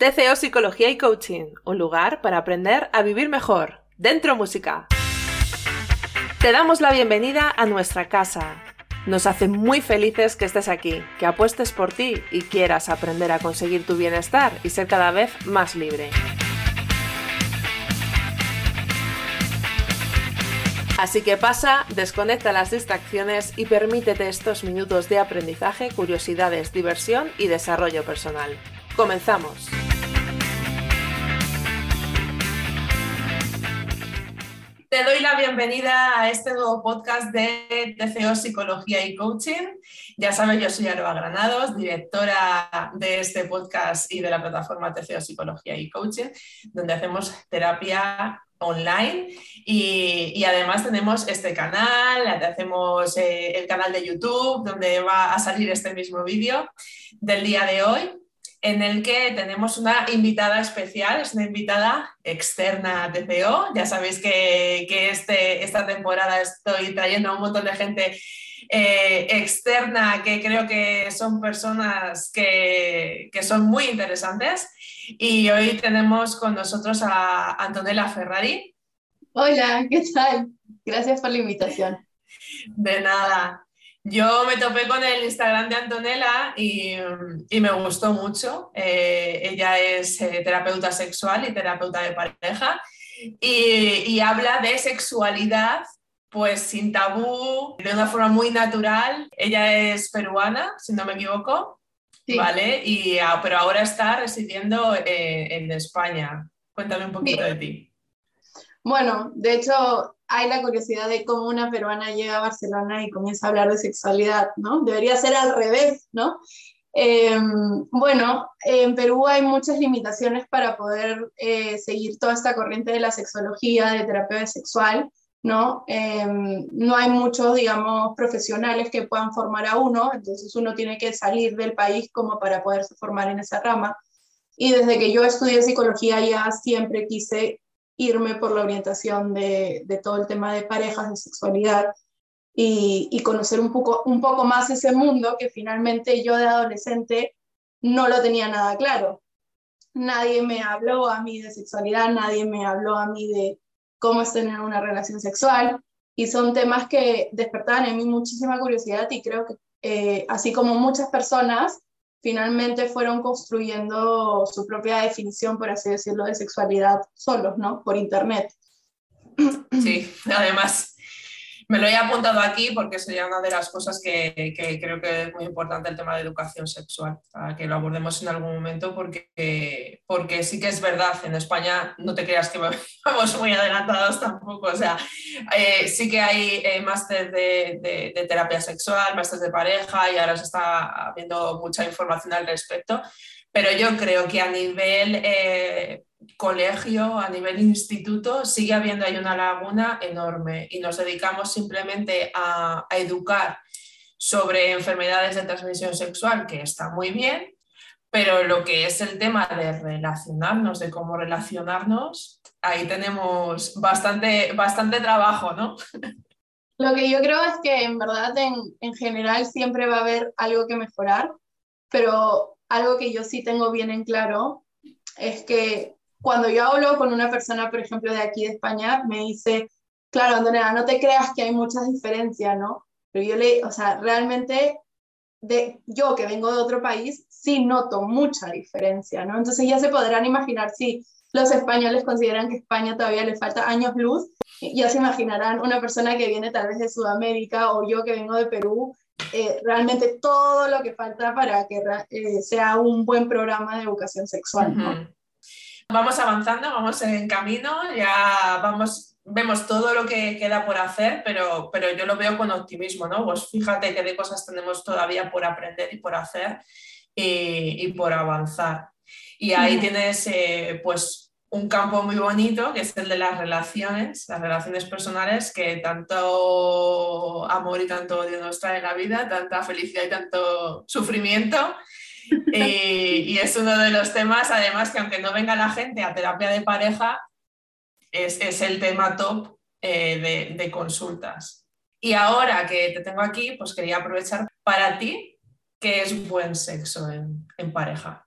TCO Psicología y Coaching, un lugar para aprender a vivir mejor. Dentro música. Te damos la bienvenida a nuestra casa. Nos hace muy felices que estés aquí, que apuestes por ti y quieras aprender a conseguir tu bienestar y ser cada vez más libre. Así que pasa, desconecta las distracciones y permítete estos minutos de aprendizaje, curiosidades, diversión y desarrollo personal. Comenzamos. Te doy la bienvenida a este nuevo podcast de TCO Psicología y Coaching. Ya sabes, yo soy Aroa Granados, directora de este podcast y de la plataforma TCO Psicología y Coaching, donde hacemos terapia online y, además tenemos este canal, hacemos eh, el canal de YouTube donde va a salir este mismo vídeo del día de hoy en el que tenemos una invitada especial, es una invitada externa a TCO. Ya sabéis que, este, esta temporada estoy trayendo a un montón de gente eh, externa que creo que son personas que, que, son muy interesantes. Y hoy tenemos con nosotros a Antonella Ferrari. Hola, ¿qué tal? Gracias por la invitación. De nada. Yo me topé con el Instagram de Antonella y, me gustó mucho. Eh, ella es eh, terapeuta sexual y terapeuta de pareja y, habla de sexualidad pues sin tabú, de una forma muy natural. Ella es peruana, si no me equivoco, ¿vale? Y, ah, pero ahora está residiendo eh, en España. Cuéntame un poquito de ti. Bueno, de hecho, hay la curiosidad de cómo una peruana llega a Barcelona y comienza a hablar de sexualidad, ¿no? Debería ser al revés, ¿no? Em, bueno, en Perú hay muchas limitaciones para poder eh, seguir toda esta corriente de la sexología, de terapia sexual, ¿no? Em, no hay muchos, digamos, profesionales que puedan formar a uno, entonces uno tiene que salir del país como para poderse formar en esa rama. Y desde que yo estudié psicología ya siempre quise irme por la orientación de, todo el tema de parejas, de sexualidad y, conocer un poco, un poco más ese mundo que finalmente yo de adolescente no lo tenía nada claro. Nadie me habló a mí de sexualidad, nadie me habló a mí de cómo es tener una relación sexual y son temas que despertaban en mí muchísima curiosidad y creo que eh, así como muchas personas finalmente fueron construyendo su propia definición, por así decirlo, de sexualidad solos, ¿no? Por internet. Sí, además me lo he apuntado aquí porque sería una de las cosas que, creo que es muy importante el tema de educación sexual, para que lo abordemos en algún momento porque, sí que es verdad, en España no te creas que vamos muy adelantados tampoco, o sea, eh, sí que hay eh, máster de, terapia sexual, máster de pareja y ahora se está habiendo mucha información al respecto, pero yo creo que a nivel... Eh, colegio, a nivel instituto, sigue habiendo ahí una laguna enorme y nos dedicamos simplemente a, educar sobre enfermedades de transmisión sexual, que está muy bien, pero lo que es el tema de relacionarnos, de cómo relacionarnos, ahí tenemos bastante, bastante trabajo, ¿no? Lo que yo creo es que en verdad en, en general siempre va a haber algo que mejorar, pero algo que yo sí tengo bien en claro es que cuando yo hablo con una persona, por ejemplo, de aquí de España, me dice, claro, Andrea, no te creas que hay muchas diferencias, ¿no? Pero yo le, o sea, realmente, de, yo que vengo de otro país, sí noto mucha diferencia, ¿no? Entonces ya se podrán imaginar si los españoles consideran que España todavía le falta años luz, ya se imaginarán una persona que viene tal vez de Sudamérica o yo que vengo de Perú, eh, realmente todo lo que falta para que eh, sea un buen programa de educación sexual, ¿no? Vamos avanzando, vamos en camino, ya vamos, vemos todo lo que queda por hacer, pero, pero yo lo veo con optimismo, ¿no? Pues fíjate qué de cosas tenemos todavía por aprender y por hacer y, por avanzar. Y ahí tienes eh, pues un campo muy bonito que es el de las relaciones, las relaciones personales que tanto amor y tanto odio nos trae en la vida, tanta felicidad y tanto sufrimiento y, es uno de los temas, además, que aunque no venga la gente a terapia de pareja, es, el tema top eh, de, consultas. Y ahora que te tengo aquí, pues quería aprovechar para ti, ¿qué es buen sexo en, en pareja?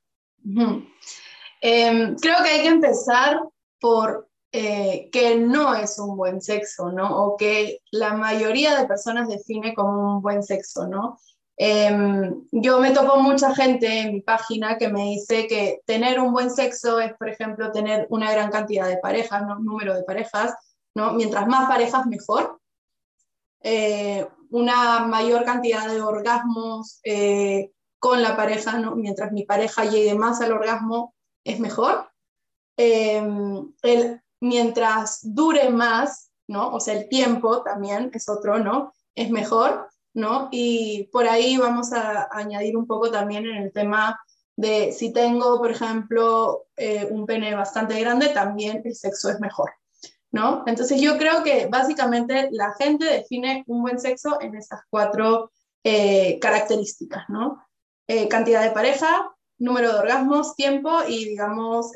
Em, creo que hay que empezar por eh, que no es un buen sexo, ¿no? O que la mayoría de personas define como un buen sexo, ¿no? Em, yo me topo mucha gente en mi página que me dice que tener un buen sexo es, por ejemplo, tener una gran cantidad de parejas, ¿no? número de parejas, ¿no? Mientras más parejas, mejor. Eh, una mayor cantidad de orgasmos eh, con la pareja, ¿no? mientras mi pareja llegue más al orgasmo, es mejor. Em, el, mientras dure más, ¿no? O sea, el tiempo también es otro, ¿no? Es mejor, ¿no? Y por ahí vamos a añadir un poco también en el tema de si tengo, por ejemplo, eh, un pene bastante grande, también el sexo es mejor, ¿no? Entonces yo creo que básicamente la gente define un buen sexo en esas cuatro eh, características, ¿no? Eh, cantidad de pareja, número de orgasmos, tiempo y, digamos,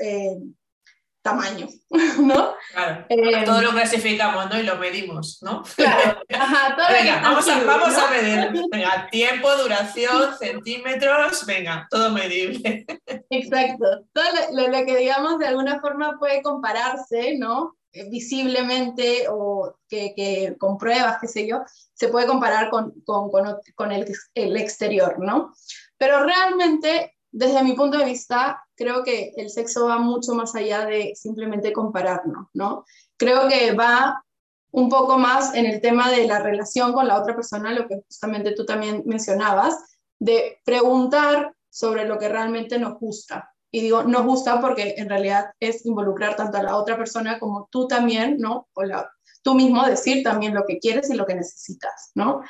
tamaño, ¿no? Claro, eh, todo lo clasificamos, ¿no? Y lo medimos, ¿no? Claro, ajá, todo venga, vamos, a, vamos a medir, venga, tiempo, duración, centímetros, venga, todo medible. Exacto, todo lo, lo, que digamos de alguna forma puede compararse, ¿no? Eh, visiblemente o que, que con pruebas, qué sé yo, se puede comparar con, con, con, con el, el exterior, ¿no? Pero realmente desde mi punto de vista, creo que el sexo va mucho más allá de simplemente compararnos, ¿no? Creo que va un poco más en el tema de la relación con la otra persona, lo que justamente tú también mencionabas, de preguntar sobre lo que realmente nos gusta. Y digo, nos gusta porque en realidad es involucrar tanto a la otra persona como tú también, ¿no? O la, tú mismo decir también lo que quieres y lo que necesitas, ¿no?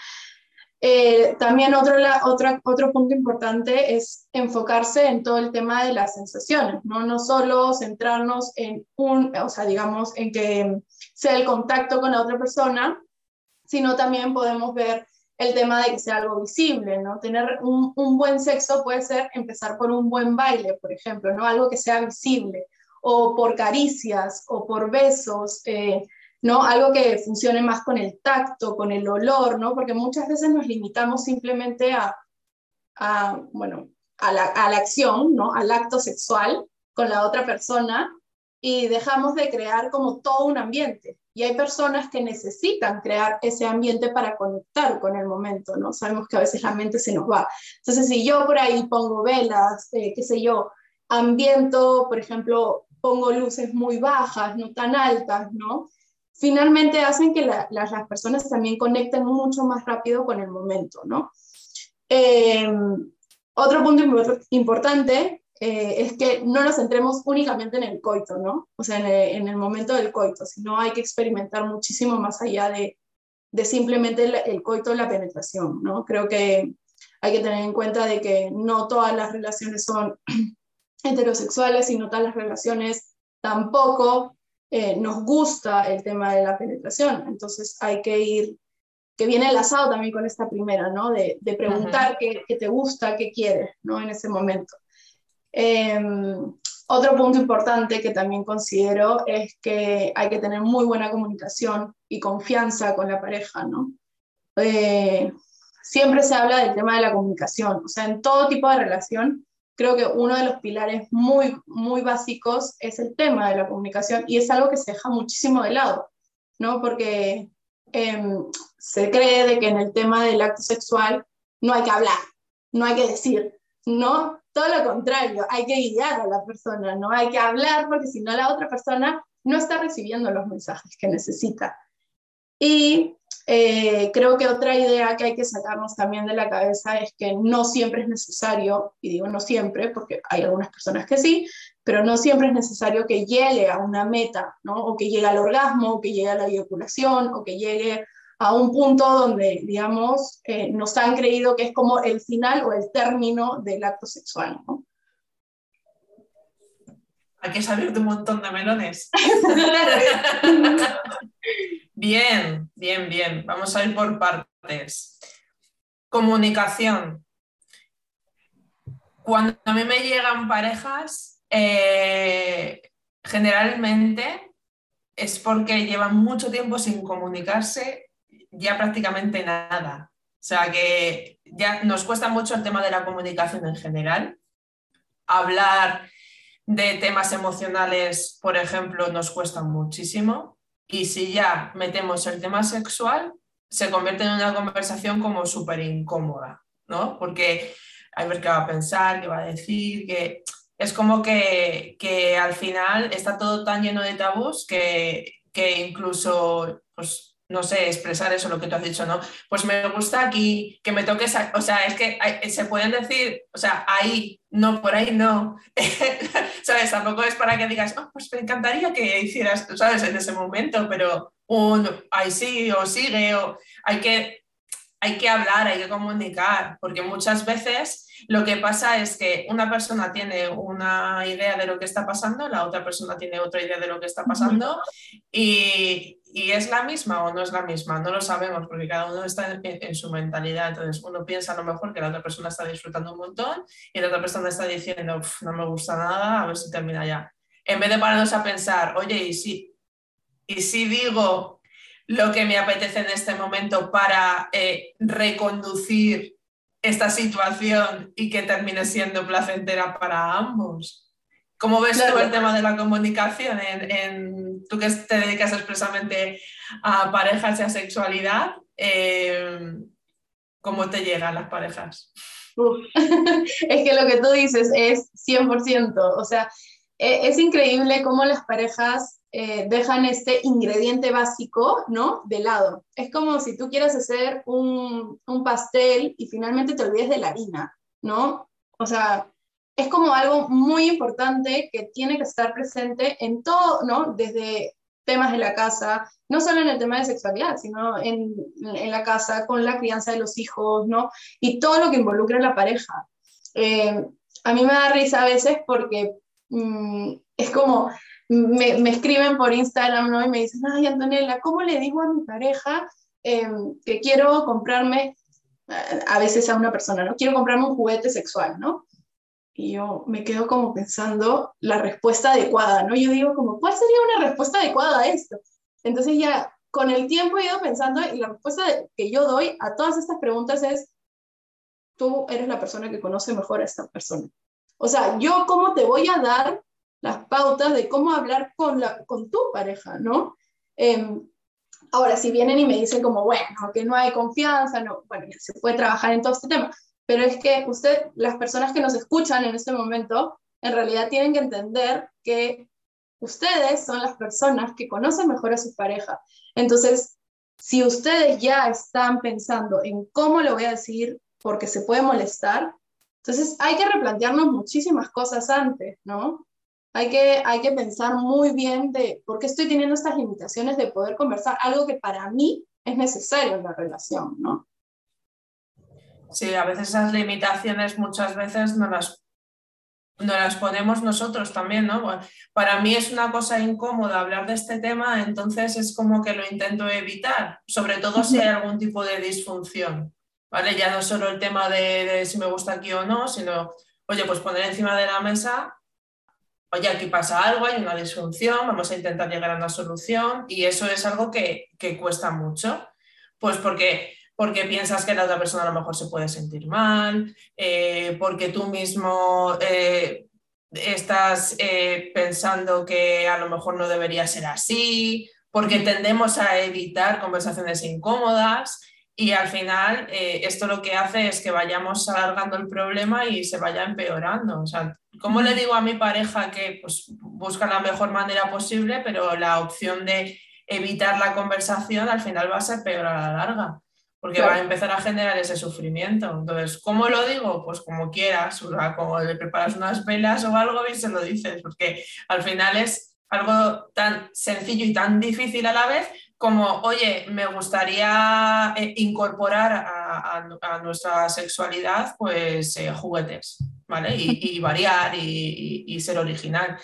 Eh, también otro, otro punto importante es enfocarse en todo el tema de las sensaciones, ¿no? No solo centrarnos en un, o sea, digamos, en que sea el contacto con la otra persona, sino también podemos ver el tema de que sea algo visible, ¿no? Tener un, un buen sexo puede ser empezar por un buen baile, por ejemplo, ¿no? Algo que sea visible, o por caricias, o por besos, eh, ¿no? Algo que funcione más con el tacto, con el olor, ¿no? Porque muchas veces nos limitamos simplemente a, bueno, a la, acción, ¿no? Al acto sexual con la otra persona y dejamos de crear como todo un ambiente. Y hay personas que necesitan crear ese ambiente para conectar con el momento, ¿no? Sabemos que a veces la mente se nos va. Entonces, si yo por ahí pongo velas, eh, qué sé yo, ambiento, por ejemplo, pongo luces muy bajas, no tan altas, ¿no? Finalmente hacen que las personas también conecten mucho más rápido con el momento, ¿no? Eh, otro punto importante eh, es que no nos centremos únicamente en el coito, ¿no? O sea, en el, momento del coito, sino hay que experimentar muchísimo más allá de, simplemente el, el, coito, la penetración, ¿no? Creo que hay que tener en cuenta de que no todas las relaciones son heterosexuales y no todas las relaciones tampoco eh, nos gusta el tema de la penetración. Entonces hay que ir, que viene enlazado también con esta primera, ¿no? De, preguntar qué, te gusta, qué quieres, ¿no? En ese momento. Em, otro punto importante que también considero es que hay que tener muy buena comunicación y confianza con la pareja, ¿no? Eh, siempre se habla del tema de la comunicación, o sea, en todo tipo de relación creo que uno de los pilares muy, muy básicos es el tema de la comunicación y es algo que se deja muchísimo de lado, ¿no? Porque em, se cree de que en el tema del acto sexual no hay que hablar, no hay que decir, ¿no? Todo lo contrario, hay que guiar a la persona, no hay que hablar porque si no la otra persona no está recibiendo los mensajes que necesita. Y eh, creo que otra idea que hay que sacarnos también de la cabeza es que no siempre es necesario, y digo no siempre, porque hay algunas personas que sí, pero no siempre es necesario que llegue a una meta, ¿no? O que llegue al orgasmo, o que llegue a la eyaculación, o que llegue a un punto donde, digamos, eh, nos han creído que es como el final o el término del acto sexual, ¿no? Aquí has abierto un montón de melones. Bien, bien, bien. Vamos a ir por partes. Comunicación. Cuando a mí me llegan parejas, eh, generalmente es porque llevan mucho tiempo sin comunicarse ya prácticamente nada. O sea que ya nos cuesta mucho el tema de la comunicación en general. Hablar de temas emocionales, por ejemplo, nos cuesta muchísimo. Y si ya metemos el tema sexual, se convierte en una conversación como súper incómoda, ¿no? Porque hay ver qué va a pensar, qué va a decir, que es como que, que al final está todo tan lleno de tabús que, que incluso, pues, no sé, expresar eso, lo que tú has dicho, ¿no? Pues me gusta aquí que me toques, o sea, es que se pueden decir, o sea, ahí, no, por ahí no, ¿sabes? Tampoco es para que digas, oh, pues me encantaría que hicieras, ¿sabes? En ese momento, pero un, ahí sí, o sigue, o hay que, hay que hablar, hay que comunicar, porque muchas veces lo que pasa es que una persona tiene una idea de lo que está pasando, la otra persona tiene otra idea de lo que está pasando y, y es la misma o no es la misma, no lo sabemos porque cada uno está en, su mentalidad. Entonces uno piensa a lo mejor que la otra persona está disfrutando un montón y la otra persona está diciendo, no me gusta nada, a ver si termina ya. En vez de pararnos a pensar, oye, ¿y si, y si digo lo que me apetece en este momento para eh, reconducir esta situación y que termine siendo placentera para ambos. ¿Cómo ves tú el tema de la comunicación? En, tú que te dedicas expresamente a parejas y a sexualidad, eh, ¿cómo te llegan las parejas? es que lo que tú dices es 100%, o sea, e, es increíble cómo las parejas eh, dejan este ingrediente básico, ¿no? De lado. Es como si tú quieras hacer un, un pastel y finalmente te olvides de la harina, ¿no? O sea, es como algo muy importante que tiene que estar presente en todo, ¿no? Desde temas de la casa, no solo en el tema de sexualidad, sino en, en la casa, con la crianza de los hijos, ¿no? Y todo lo que involucra a la pareja. Eh, a mí me da risa a veces porque mm, es como, me, me, escriben por Instagram, ¿no? Y me dicen, ay, Antonella, ¿cómo le digo a mi pareja em, que quiero comprarme, a veces a una persona, ¿no? Quiero comprarme un juguete sexual, ¿no? Y yo me quedo como pensando la respuesta adecuada, ¿no? Yo digo como, ¿cuál sería una respuesta adecuada a esto? Entonces ya con el tiempo he ido pensando y la respuesta que yo doy a todas estas preguntas es, tú eres la persona que conoce mejor a esta persona. O sea, yo cómo te voy a dar las pautas de cómo hablar con, la, con tu pareja, ¿no? Em, ahora, si vienen y me dicen como, bueno, que no hay confianza, no, bueno, se puede trabajar en todo este tema, pero es que usted, las personas que nos escuchan en este momento, en realidad tienen que entender que ustedes son las personas que conocen mejor a su pareja. Entonces, si ustedes ya están pensando en cómo lo voy a decir porque se puede molestar, entonces hay que replantearnos muchísimas cosas antes, ¿no? hay que, hay que pensar muy bien de por qué estoy teniendo estas limitaciones de poder conversar algo que para mí es necesario en la relación, ¿no? Sí, a veces esas limitaciones muchas veces no las, no las ponemos nosotros también, ¿no? para mí es una cosa incómoda hablar de este tema, entonces es como que lo intento evitar, sobre todo si hay algún tipo de disfunción, ¿vale? Ya no solo el tema de, de si me gusta aquí o no, sino, oye, pues poner encima de la mesa oye, aquí pasa algo, hay una disfunción, vamos a intentar llegar a una solución y eso es algo que, cuesta mucho, pues porque, porque piensas que la otra persona a lo mejor se puede sentir mal, eh, porque tú mismo eh, estás eh, pensando que a lo mejor no debería ser así, porque tendemos a evitar conversaciones incómodas. Y al final esto lo que hace es que vayamos alargando el problema y se vaya empeorando. O sea, ¿Cómo le digo a mi pareja que pues, busca la mejor manera posible, pero la opción de evitar la conversación al final va a ser peor a la larga? Porque va a empezar a generar ese sufrimiento. Entonces, ¿cómo lo digo? Pues como quieras, o sea, como le preparas unas velas o algo y se lo dices, porque al final es algo tan sencillo y tan difícil a la vez como, oye, me gustaría eh, incorporar a, nuestra sexualidad pues eh, juguetes. ¿vale? Y, variar y, ser original.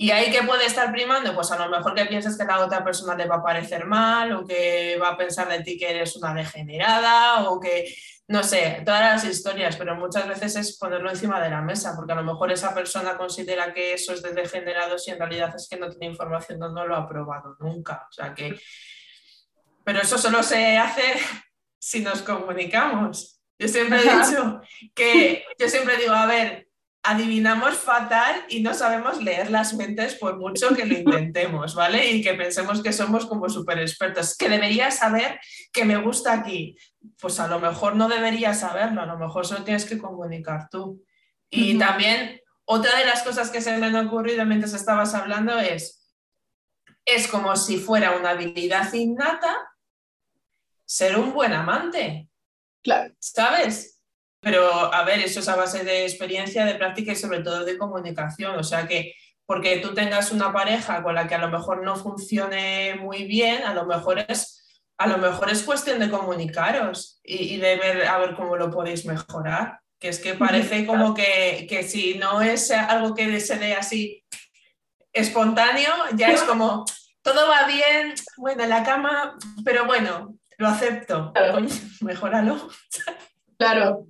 ¿Y ahí qué puede estar primando? Pues a lo mejor que pienses que la otra persona le va a parecer mal o que va a pensar de ti que eres una degenerada o que, no sé, todas las historias, pero muchas veces es ponerlo encima de la mesa, porque a lo mejor esa persona considera que eso es de degenerados y en realidad es que no tiene información, no, no lo ha probado nunca. O sea que... Pero eso solo se hace si nos comunicamos. Yo siempre he dicho que, yo siempre digo, a ver, adivinamos fatal y no sabemos leer las mentes por mucho que lo intentemos, ¿vale? Y que pensemos que somos como súper expertos. Que deberías saber que me gusta aquí. Pues a lo mejor no deberías saberlo, a lo mejor solo tienes que comunicar tú. Y también otra de las cosas que se me han ocurrido mientras estabas hablando es, es como si fuera una habilidad innata ser un buen amante. Claro. ¿Sabes? Pero, a ver, eso es a base de experiencia, de práctica y sobre todo de comunicación. O sea que porque tú tengas una pareja con la que a lo mejor no funcione muy bien, a lo mejor es, a lo mejor es cuestión de comunicaros y, de ver a ver cómo lo podéis mejorar. Que es que parece como que, que si no es algo que se dé así espontáneo, ya es como todo va bien, bueno, en la cama, pero bueno, lo acepto. Mejóralo. Claro,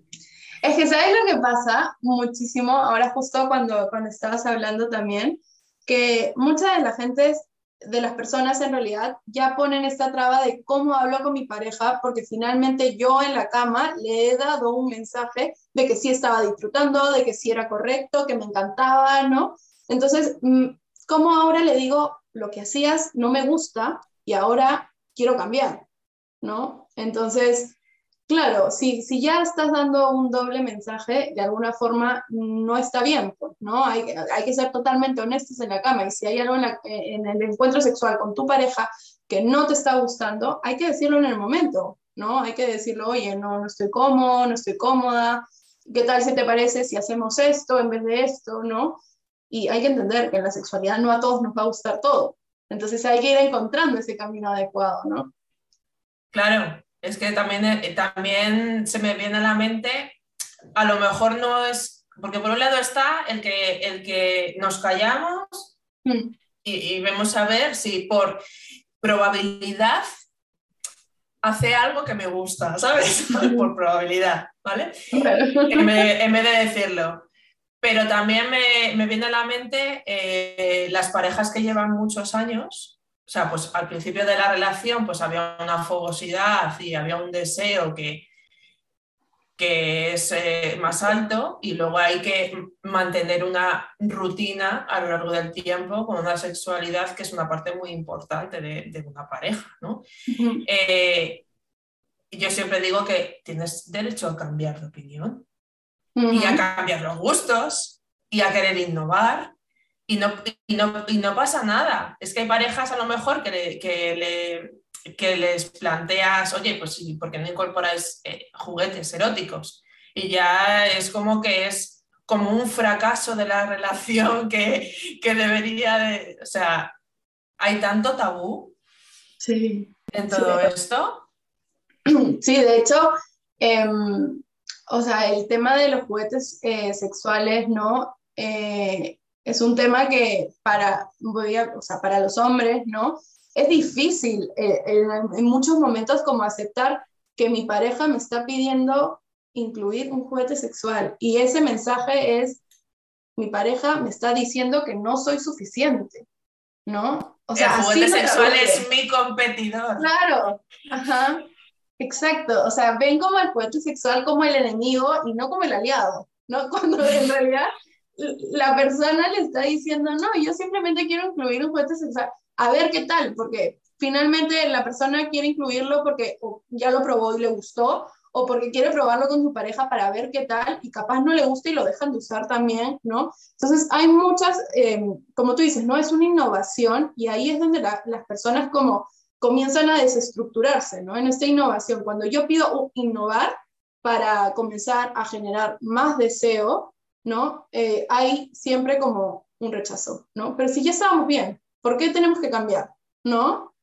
es que, ¿sabes lo que pasa muchísimo? Ahora justo cuando, cuando estabas hablando también, que mucha de la gente, de las personas en realidad, ya ponen esta traba de cómo hablo con mi pareja, porque finalmente yo en la cama le he dado un mensaje de que sí estaba disfrutando, de que sí era correcto, que me encantaba, ¿no? Entonces, mm, ¿cómo ahora le digo lo que hacías no me gusta y ahora quiero cambiar, ¿no? Entonces, Claro, si, si ya estás dando un doble mensaje, de alguna forma no está bien, pues, ¿no? Hay, que ser totalmente honestos en la cama y si hay algo en, en, el encuentro sexual con tu pareja que no te está gustando, hay que decirlo en el momento, ¿no? Hay que decirlo, oye, no, no estoy cómodo, no estoy cómoda, ¿qué tal si te parece si hacemos esto en vez de esto, ¿no? Y hay que entender que en la sexualidad no a todos nos va a gustar todo, entonces hay que ir encontrando ese camino adecuado, ¿no? Claro, es que también, eh, también se me viene a la mente, a lo mejor no es, porque por un lado está el que, el que nos callamos mm. y, vemos a ver si por probabilidad hace algo que me gusta, ¿sabes? por probabilidad, ¿vale? en, vez, de decirlo. Pero también me, viene a la mente eh, las parejas que llevan muchos años o sea, pues al principio de la relación pues había una fogosidad y había un deseo que, que es eh, más alto y luego hay que mantener una rutina a lo largo del tiempo con una sexualidad que es una parte muy importante de, una pareja, ¿no? Eh, yo siempre digo que tienes derecho a cambiar de opinión y a cambiar los gustos y a querer innovar y no, y no, pasa nada. Es que hay parejas a lo mejor que, que, le, les planteas, oye, pues sí, ¿por qué no incorporáis eh, juguetes eróticos? Y ya es como que es como un fracaso de la relación que, debería de... O sea, hay tanto tabú sí. en todo esto. Sí, de hecho, em, o sea, el tema de los juguetes eh, sexuales, ¿no? Eh, es un tema que para, voy o sea, para los hombres, ¿no? Es difícil eh, en, muchos momentos como aceptar que mi pareja me está pidiendo incluir un juguete sexual y ese mensaje es, mi pareja me está diciendo que no soy suficiente, ¿no? O sea, el juguete sexual es mi competidor. Claro, ajá, exacto. O sea, ven como el juguete sexual como el enemigo y no como el aliado, ¿no? Cuando en realidad la persona le está diciendo, no, yo simplemente quiero incluir un juguete sexual, a ver qué tal, porque finalmente la persona quiere incluirlo porque ya lo probó y le gustó, o porque quiere probarlo con su pareja para ver qué tal, y capaz no le gusta y lo dejan de usar también, ¿no? Entonces hay muchas, em, como tú dices, ¿no? Es una innovación y ahí es donde las personas como comienzan a desestructurarse, ¿no? En esta innovación, cuando yo pido innovar para comenzar a generar más deseo, ¿no? Eh, hay siempre como un rechazo, ¿no? Pero si ya estábamos bien, ¿por qué tenemos que cambiar? ¿No?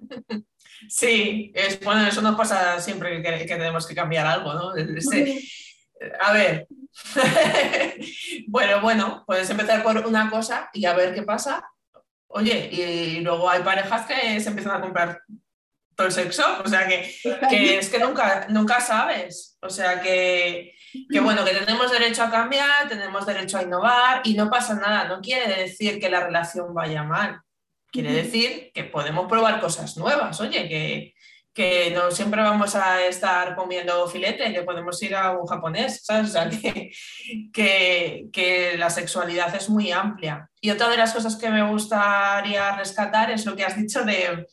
Sí, es, bueno, eso nos pasa siempre que, tenemos que cambiar algo, ¿no? a ver, bueno, bueno, puedes empezar por una cosa y a ver qué pasa. Oye, y luego hay parejas que se empiezan a comprar todo el sexo, o sea que, que es que nunca, nunca sabes, o sea que que bueno, que tenemos derecho a cambiar, tenemos derecho a innovar y no pasa nada, no quiere decir que la relación vaya mal, quiere decir que podemos probar cosas nuevas, oye, que, que no siempre vamos a estar comiendo filete, que podemos ir a un japonés, ¿sabes? O sea, que, que, la sexualidad es muy amplia. Y otra de las cosas que me gustaría rescatar es lo que has dicho de,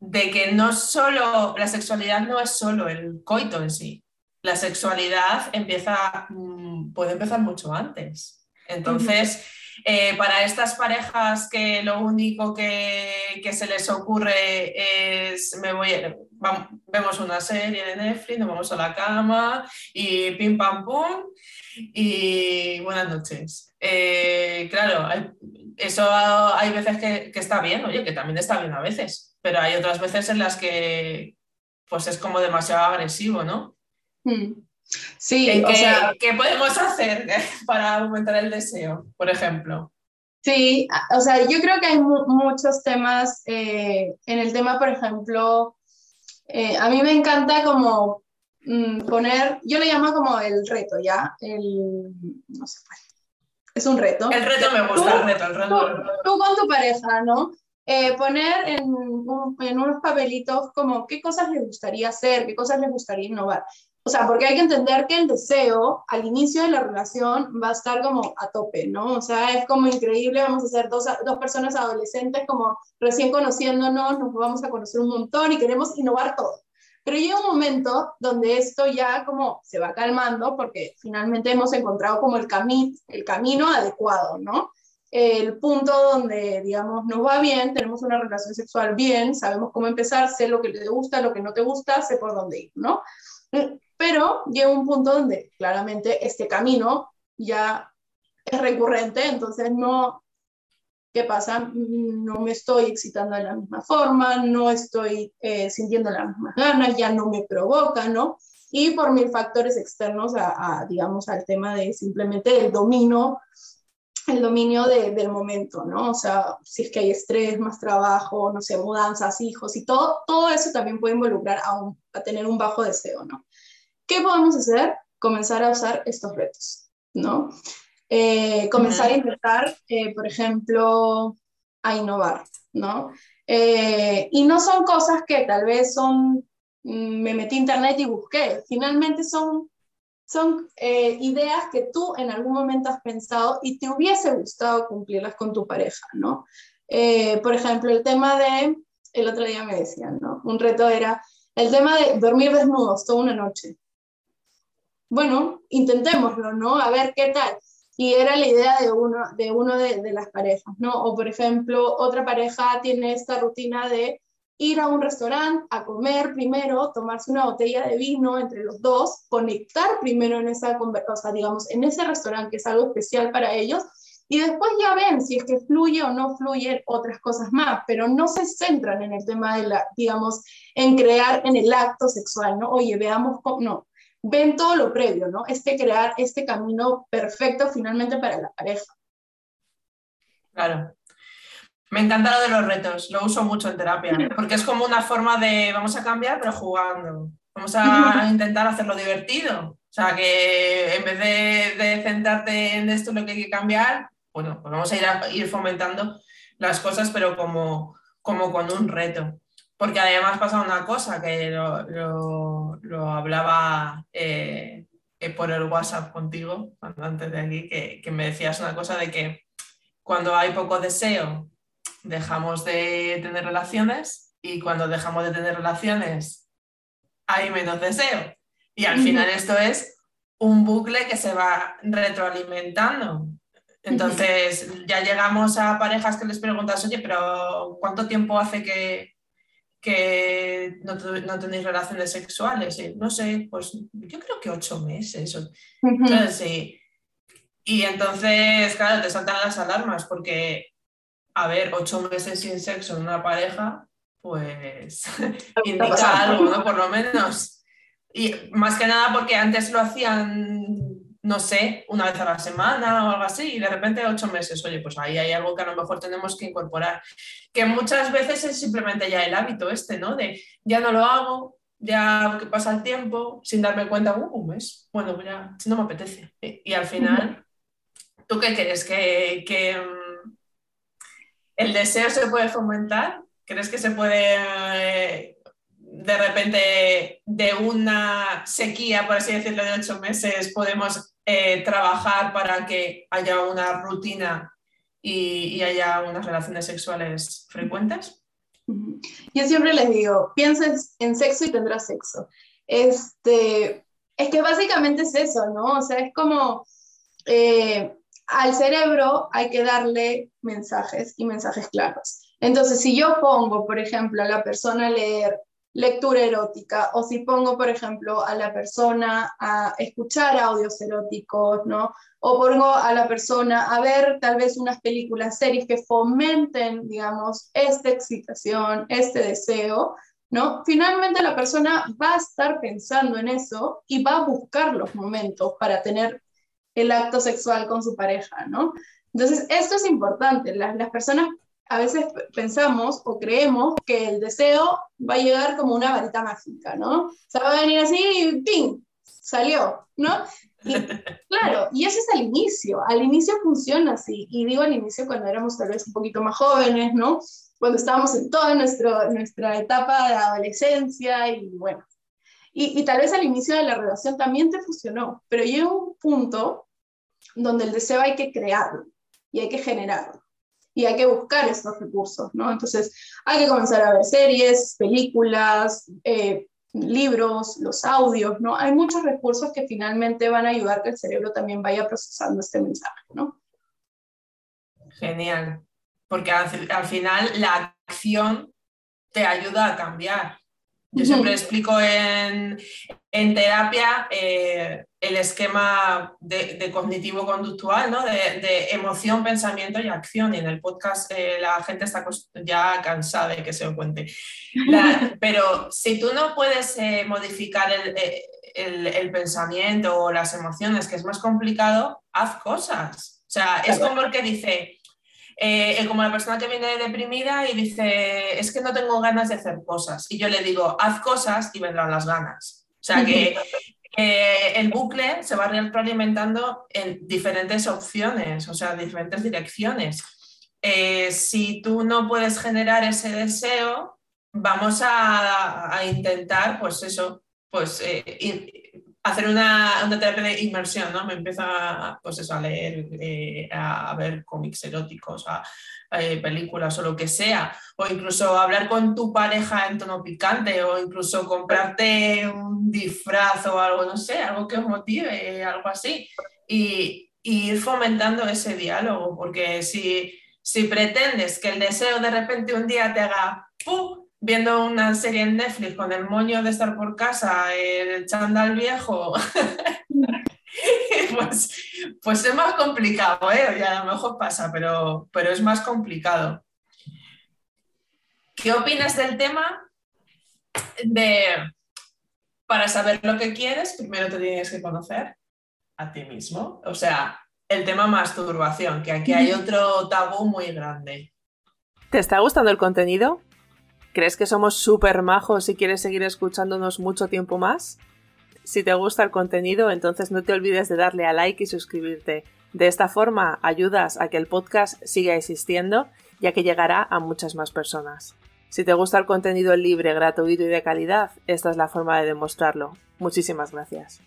de que no solo, la sexualidad no es solo el coito en sí, la sexualidad empieza, mm, puede empezar mucho antes. Entonces, eh, para estas parejas que lo único que, se les ocurre es, me voy, vemos una serie de Netflix, nos vamos a la cama y pim pam pum y buenas noches. Eh, claro, eso hay veces que, está bien, oye, que también está bien a veces, pero hay otras veces en las que pues es como demasiado agresivo, ¿no? Hmm. Sí, o sea, ¿qué podemos hacer para aumentar el deseo, por ejemplo? Sí, o sea, yo creo que hay muchos temas. Eh, en el tema, por ejemplo, eh, a mí me encanta como mm, poner, yo le llamo como el reto, ¿ya? El, no sé, pues, es un reto. El reto me gusta, el reto, el reto. Tú, con tu pareja, ¿no? Eh, poner en, en, unos papelitos como qué cosas le gustaría hacer, qué cosas le gustaría innovar. O sea, porque hay que entender que el deseo al inicio de la relación va a estar como a tope, ¿no? O sea, es como increíble, vamos a ser dos, dos personas adolescentes como recién conociéndonos, nos vamos a conocer un montón y queremos innovar todo. Pero llega un momento donde esto ya como se va calmando porque finalmente hemos encontrado como el, cami el camino adecuado, ¿no? El punto donde, digamos, nos va bien, tenemos una relación sexual bien, sabemos cómo empezar, sé lo que te gusta, lo que no te gusta, sé por dónde ir, ¿no? Pero llega un punto donde claramente este camino ya es recurrente, entonces no, ¿qué pasa? No me estoy excitando de la misma forma, no estoy eh, sintiendo las mismas ganas, ya no me provoca, ¿no? Y por mil factores externos a, digamos, al tema de simplemente el dominio, el dominio del momento, ¿no? O sea, si es que hay estrés, más trabajo, no sé, mudanzas, hijos y todo, todo eso también puede involucrar a, a tener un bajo deseo, ¿no? ¿Qué podemos hacer? Comenzar a usar estos retos, ¿no? Eh, comenzar a intentar, eh, por ejemplo, a innovar, ¿no? Eh, y no son cosas que tal vez son, mm, me metí a internet y busqué, finalmente son, son ideas que tú en algún momento has pensado y te hubiese gustado cumplirlas con tu pareja, ¿no? por ejemplo, el tema de, el otro día me decían, ¿no? Un reto era el tema de dormir desnudos toda una noche bueno, intentémoslo, ¿no? A ver qué tal. Y era la idea de uno de, uno de, las parejas, ¿no? O por ejemplo, otra pareja tiene esta rutina de ir a un restaurante a comer primero, tomarse una botella de vino entre los dos, conectar primero en esa conversación, digamos, en ese restaurante que es algo especial para ellos, y después ya ven si es que fluye o no fluye otras cosas más, pero no se centran en el tema de la, digamos, en crear en el acto sexual, ¿no? Oye, veamos cómo, no, ven todo lo previo, ¿no? Este crear este camino perfecto finalmente para la pareja. Claro. Me encanta lo de los retos, lo uso mucho en terapia, porque es como una forma de vamos a cambiar, pero jugando. Vamos a intentar hacerlo divertido. O sea, que en vez de, centrarte en esto lo que hay que cambiar, bueno, pues vamos a ir, a, ir fomentando las cosas, pero como, como con un reto. Porque además pasa una cosa que lo, hablaba eh, eh, por el WhatsApp contigo, antes de aquí, que, me decías una cosa de que cuando hay poco deseo dejamos de tener relaciones y cuando dejamos de tener relaciones hay menos deseo. Y al final esto es un bucle que se va retroalimentando. Entonces ya llegamos a parejas que les preguntas, oye, pero ¿cuánto tiempo hace que, que no, no, tenéis relaciones sexuales. No sé, pues yo creo que ocho meses. Y entonces, claro, te saltan las alarmas porque, a ver, ocho meses sin sexo en una pareja, pues indica algo, ¿no? Por lo menos. Y más que nada porque antes lo hacían no sé, una vez a la semana o algo así, y de repente ocho meses, oye, pues ahí hay algo que a lo mejor tenemos que incorporar, que muchas veces es simplemente ya el hábito este, ¿no? De ya no lo hago, ya que pasa el tiempo, sin darme cuenta, uh, un mes, bueno, ya no me apetece. Y, al final, ¿tú qué crees? ¿Que, que el deseo se puede fomentar? ¿Crees que se puede... Eh, de repente de una sequía, por así decirlo, de ocho meses, podemos eh, trabajar para que haya una rutina y, haya unas relaciones sexuales frecuentes? Yo siempre les digo, pienses en sexo y tendrás sexo. Este, es que básicamente es eso, ¿no? O sea, es como eh, al cerebro hay que darle mensajes y mensajes claros. Entonces, si yo pongo, por ejemplo, a la persona a leer lectura erótica, o si pongo, por ejemplo, a la persona a escuchar audios eróticos, ¿no? O pongo a la persona a ver tal vez unas películas, series que fomenten, digamos, esta excitación, este deseo, ¿no? Finalmente la persona va a estar pensando en eso y va a buscar los momentos para tener el acto sexual con su pareja, ¿no? Entonces, esto es importante. Las, las personas a veces pensamos o creemos que el deseo va a llegar como una varita mágica, ¿no? O sea, va a venir así y ¡ping! Salió, ¿no? Y, claro, y eso es al inicio, al inicio funciona así, y digo al inicio cuando éramos tal vez un poquito más jóvenes, ¿no? Cuando estábamos en toda nuestra etapa de adolescencia y bueno, y, tal vez al inicio de la relación también te funcionó, pero llega un punto donde el deseo hay que crearlo y hay que generarlo y hay que buscar estos recursos, ¿no? Entonces, hay que comenzar a ver series, películas, eh, libros, los audios, ¿no? Hay muchos recursos que finalmente van a ayudar que el cerebro también vaya procesando este mensaje, ¿no? Genial, porque al, final la acción te ayuda a cambiar. Yo siempre explico en, terapia eh, el esquema de, cognitivo-conductual, ¿no? de, emoción, pensamiento y acción. Y en el podcast eh, la gente está ya cansada de que se lo cuente. pero si tú no puedes eh, modificar eh, el, el, pensamiento o las emociones, que es más complicado, haz cosas. O sea, es como el que dice, como la persona que viene deprimida y dice, es que no tengo ganas de hacer cosas. Y yo le digo, haz cosas y vendrán las ganas. O sea, que, el bucle se va retroalimentando en diferentes opciones, o sea, diferentes direcciones. Eh, si tú no puedes generar ese deseo, vamos a, intentar, pues eso, pues eh, hacer una, terapia de inmersión, ¿no? Me empieza pues eso, a leer, eh, a ver cómics eróticos, a, eh, películas o lo que sea, o incluso hablar con tu pareja en tono picante, o incluso comprarte un disfraz o algo, no sé, algo que os motive, algo así, y, ir fomentando ese diálogo, porque si, si pretendes que el deseo de repente un día te haga ¡pum! Viendo una serie en Netflix con el moño de estar por casa, el chandal viejo, pues, pues es más complicado, ¿eh? Y a lo mejor pasa, pero, pero es más complicado. ¿Qué opinas del tema de para saber lo que quieres, primero te tienes que conocer a ti mismo? O sea, el tema masturbación, que aquí hay otro tabú muy grande. ¿Te está gustando el contenido? ¿Crees que somos súper majos y quieres seguir escuchándonos mucho tiempo más? Si te gusta el contenido, entonces no te olvides de darle a like y suscribirte. De esta forma ayudas a que el podcast siga existiendo ya que llegará a muchas más personas. Si te gusta el contenido libre, gratuito y de calidad, esta es la forma de demostrarlo. Muchísimas gracias.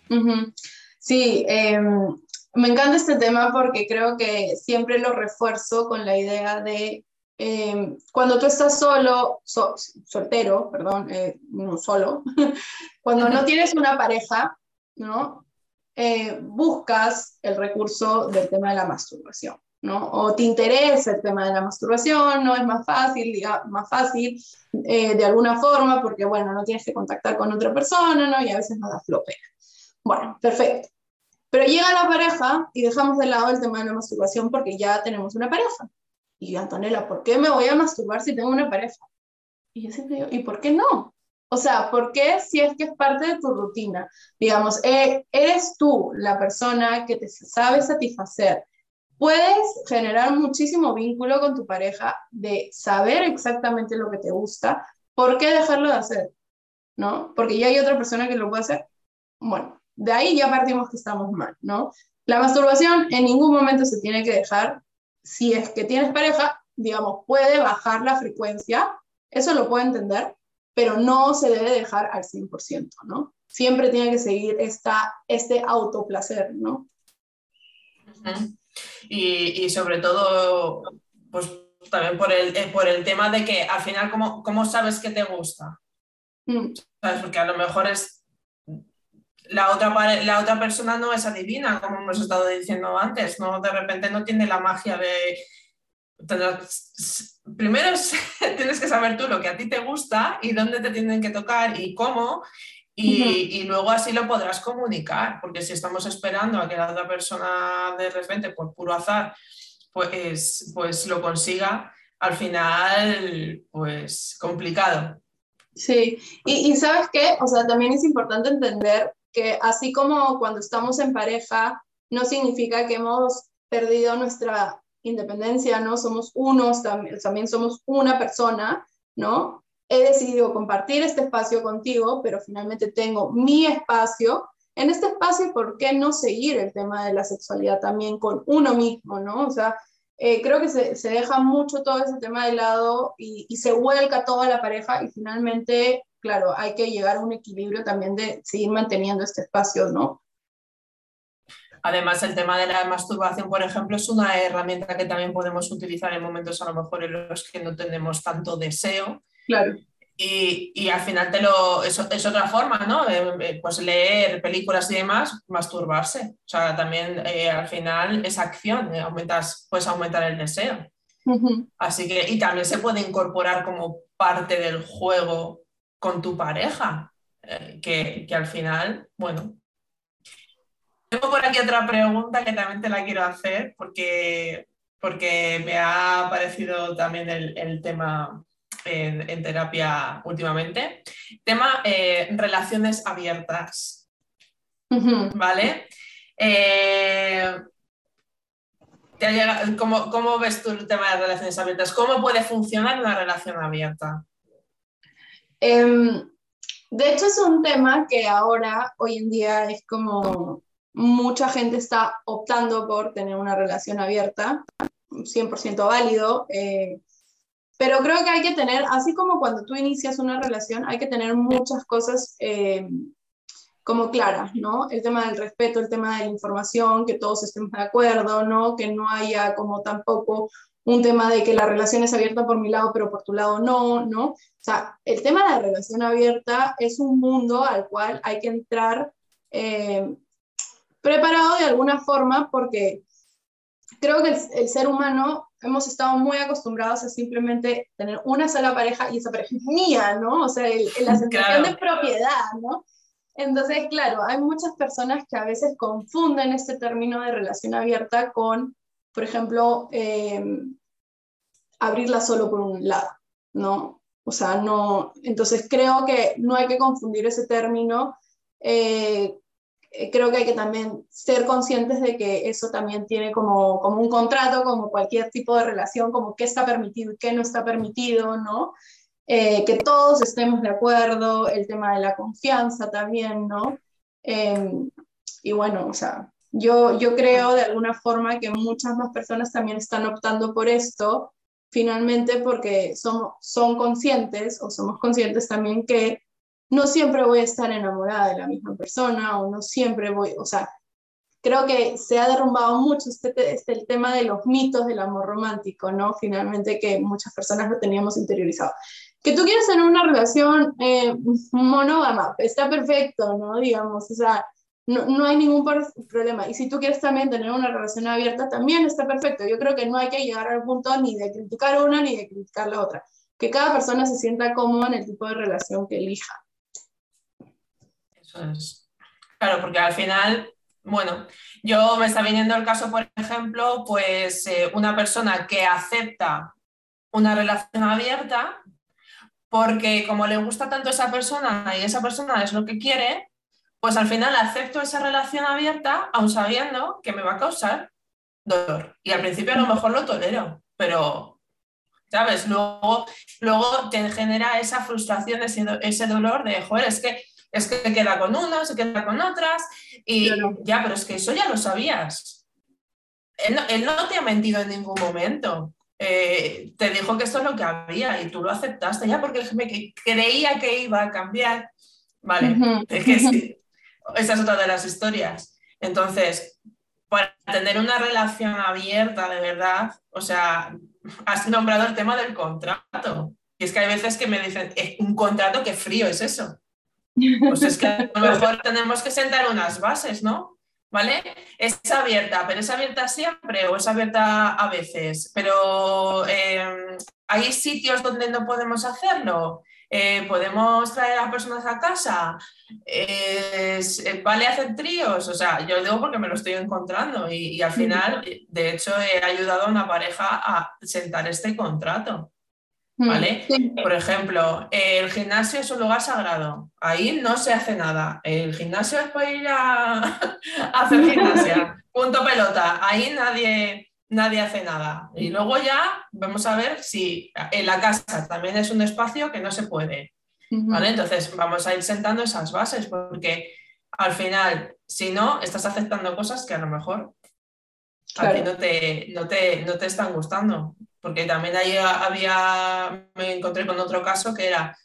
Sí, em, me encanta este tema porque creo que siempre lo refuerzo con la idea de Em, cuando tú estás solo, soltero, perdón, eh, no solo, cuando no tienes una pareja, ¿no? Eh, buscas el recurso del tema de la masturbación, ¿no? O te interesa el tema de la masturbación, no es más fácil, diga, más fácil eh, de alguna forma, porque, bueno, no tienes que contactar con otra persona, ¿no? Y a veces no da. Bueno, perfecto. Pero llega la pareja y dejamos de lado el tema de la masturbación porque ya tenemos una pareja. Y Antonella, ¿por qué me voy a masturbar si tengo una pareja? Y yo siempre digo, ¿y por qué no? O sea, ¿por qué si es que es parte de tu rutina? Digamos, eh, eres tú la persona que te sabe satisfacer. Puedes generar muchísimo vínculo con tu pareja de saber exactamente lo que te gusta. ¿Por qué dejarlo de hacer? ¿No? Porque ya hay otra persona que lo puede hacer. Bueno, de ahí ya partimos que estamos mal, ¿no? La masturbación en ningún momento se tiene que dejar si es que tienes pareja, digamos, puede bajar la frecuencia, eso lo puedo entender, pero no se debe dejar al 100%, ¿no? Siempre tiene que seguir esta, este autoplacer, ¿no? y, sobre todo, pues también por el, eh, por el tema de que al final, ¿cómo, cómo sabes que te gusta? Mm. Porque a lo mejor es la otra, la otra persona no es adivina, como hemos estado diciendo antes, ¿no? De repente no tiene la magia de primero tienes que saber tú lo que a ti te gusta y dónde te tienen que tocar y cómo, y, luego así lo podrás comunicar, porque si estamos esperando a que la otra persona de repente, por puro azar, pues, pues lo consiga, al final, pues complicado. Sí, y, y sabes qué, o sea, también es importante entender que así como cuando estamos en pareja, no significa que hemos perdido nuestra independencia, ¿no? Somos unos, también, también somos una persona, ¿no? He decidido compartir este espacio contigo, pero finalmente tengo mi espacio. En este espacio, ¿por qué no seguir el tema de la sexualidad también con uno mismo, ¿no? O sea, eh, creo que se, se, deja mucho todo ese tema de lado y, y, se vuelca toda la pareja y finalmente, claro, hay que llegar a un equilibrio también de seguir manteniendo este espacio, ¿no? Además, el tema de la masturbación, por ejemplo, es una herramienta que también podemos utilizar en momentos a lo mejor en los que no tenemos tanto deseo. Claro. Y, y al final te lo, es, es otra forma, ¿no? Eh, eh, pues leer películas y demás, masturbarse. O sea, también eh, al final es acción, aumentas, puedes aumentar el deseo. Así que, y también se puede incorporar como parte del juego con tu pareja, que, que al final, bueno, tengo por aquí otra pregunta que también te la quiero hacer porque, porque me ha parecido también el, tema en, terapia últimamente. Tema eh, relaciones abiertas. ¿Vale? Eh, ¿cómo, ves tú el tema de relaciones abiertas? ¿Cómo puede funcionar una relación abierta? Em, de hecho, es un tema que ahora, hoy en día, es como mucha gente está optando por tener una relación abierta, 100% válido, eh, pero creo que hay que tener, así como cuando tú inicias una relación, hay que tener muchas cosas eh, como claras, ¿no? El tema del respeto, el tema de la información, que todos estemos de acuerdo, ¿no? Que no haya como tampoco un tema de que la relación es abierta por mi lado, pero por tu lado no, ¿no? O sea, el tema de la relación abierta es un mundo al cual hay que entrar eh, preparado de alguna forma porque creo que el, ser humano hemos estado muy acostumbrados a simplemente tener una sola pareja y esa pareja es mía, ¿no? O sea, la sensación de propiedad, ¿no? Entonces, claro, hay muchas personas que a veces confunden este término de relación abierta con, por ejemplo, em, abrirla solo por un lado, ¿no? O sea, no, entonces creo que no hay que confundir ese término eh, creo que hay que también ser conscientes de que eso también tiene como, como un contrato, como cualquier tipo de relación, como qué está permitido y qué no está permitido, ¿no? Eh, que todos estemos de acuerdo, el tema de la confianza también, ¿no? Em, y bueno, o sea, yo, yo creo de alguna forma que muchas más personas también están optando por esto, finalmente porque somos, son conscientes o somos conscientes también que no siempre voy a estar enamorada de la misma persona o no siempre voy, o sea, creo que se ha derrumbado mucho este, este, el tema de los mitos del amor romántico, ¿no? Finalmente que muchas personas lo teníamos interiorizado. Que tú quieres tener una relación eh, monógama, está perfecto, ¿no? Digamos, o sea, no, no, hay ningún problema. Y si tú quieres también tener una relación abierta, también está perfecto. Yo creo que no hay que llegar al punto ni de criticar una ni de criticar la otra. Que cada persona se sienta cómoda en el tipo de relación que elija. Claro, porque al final, bueno, yo me está viniendo el caso, por ejemplo, pues eh, una persona que acepta una relación abierta porque como le gusta tanto a esa persona y esa persona es lo que quiere, pues al final acepto esa relación abierta aun sabiendo que me va a causar dolor. Y al principio a lo mejor lo tolero, pero, ¿sabes? Luego, luego te genera esa frustración, ese, ese dolor de, joder, es que es que queda con uno, se queda con otras, y ya, pero es que eso ya lo sabías. Él no, te ha mentido en ningún momento. eh, te dijo que esto es lo que había y tú lo aceptaste ya porque me creía que iba a cambiar. Vale, es que sí, esa es otra de las historias. Entonces, para tener una relación abierta de verdad, o sea, has nombrado el tema del contrato. Y es que hay veces que me dicen, un contrato, qué frío es eso. Pues es que a lo mejor tenemos que sentar unas bases, ¿no? ¿vale? Es abierta, pero es abierta siempre o es abierta a veces, pero em, hay sitios donde no podemos hacerlo. Eh, podemos traer a personas a casa, eh, vale hacer tríos, o sea, yo digo porque me lo estoy encontrando y, y al final, de hecho, he ayudado a una pareja a sentar este contrato. ¿Vale? Por ejemplo, el gimnasio es un lugar sagrado. Ahí no se hace nada. El gimnasio es para ir a, hacer gimnasia. Punto pelota. Ahí nadie, nadie hace nada. Y luego ya vamos a ver si en la casa también es un espacio que no se puede. ¿Vale? Entonces vamos a ir sentando esas bases porque al final, si no, estás aceptando cosas que a lo mejor a ti no te, no, te, no te están gustando porque también ahí había, me encontré con otro caso que era,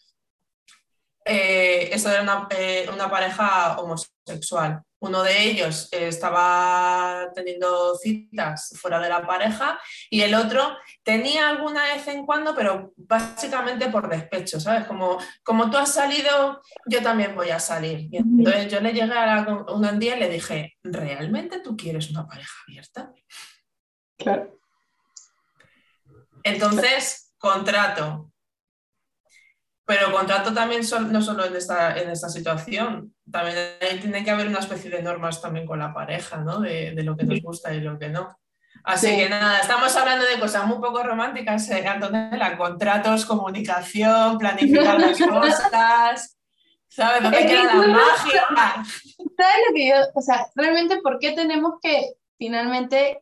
eh, esto era eh, una, pareja homosexual. Uno de ellos estaba teniendo citas fuera de la pareja y el otro tenía alguna vez en cuando, pero básicamente por despecho, ¿sabes? Como, como tú has salido, yo también voy a salir. Y entonces yo le llegué a un día y le dije, ¿realmente tú quieres una pareja abierta? Claro. Entonces, contrato. Pero contrato también no solo en esta, en esta situación, también tiene que haber una especie de normas también con la pareja, ¿no? De, lo que nos gusta y lo que no. Así que nada, estamos hablando de cosas muy poco románticas, eh, Antonella, contratos, comunicación, planificar las cosas, ¿sabes? ¿Dónde queda la magia? ¿Sabes lo que yo, o sea, realmente por qué tenemos que finalmente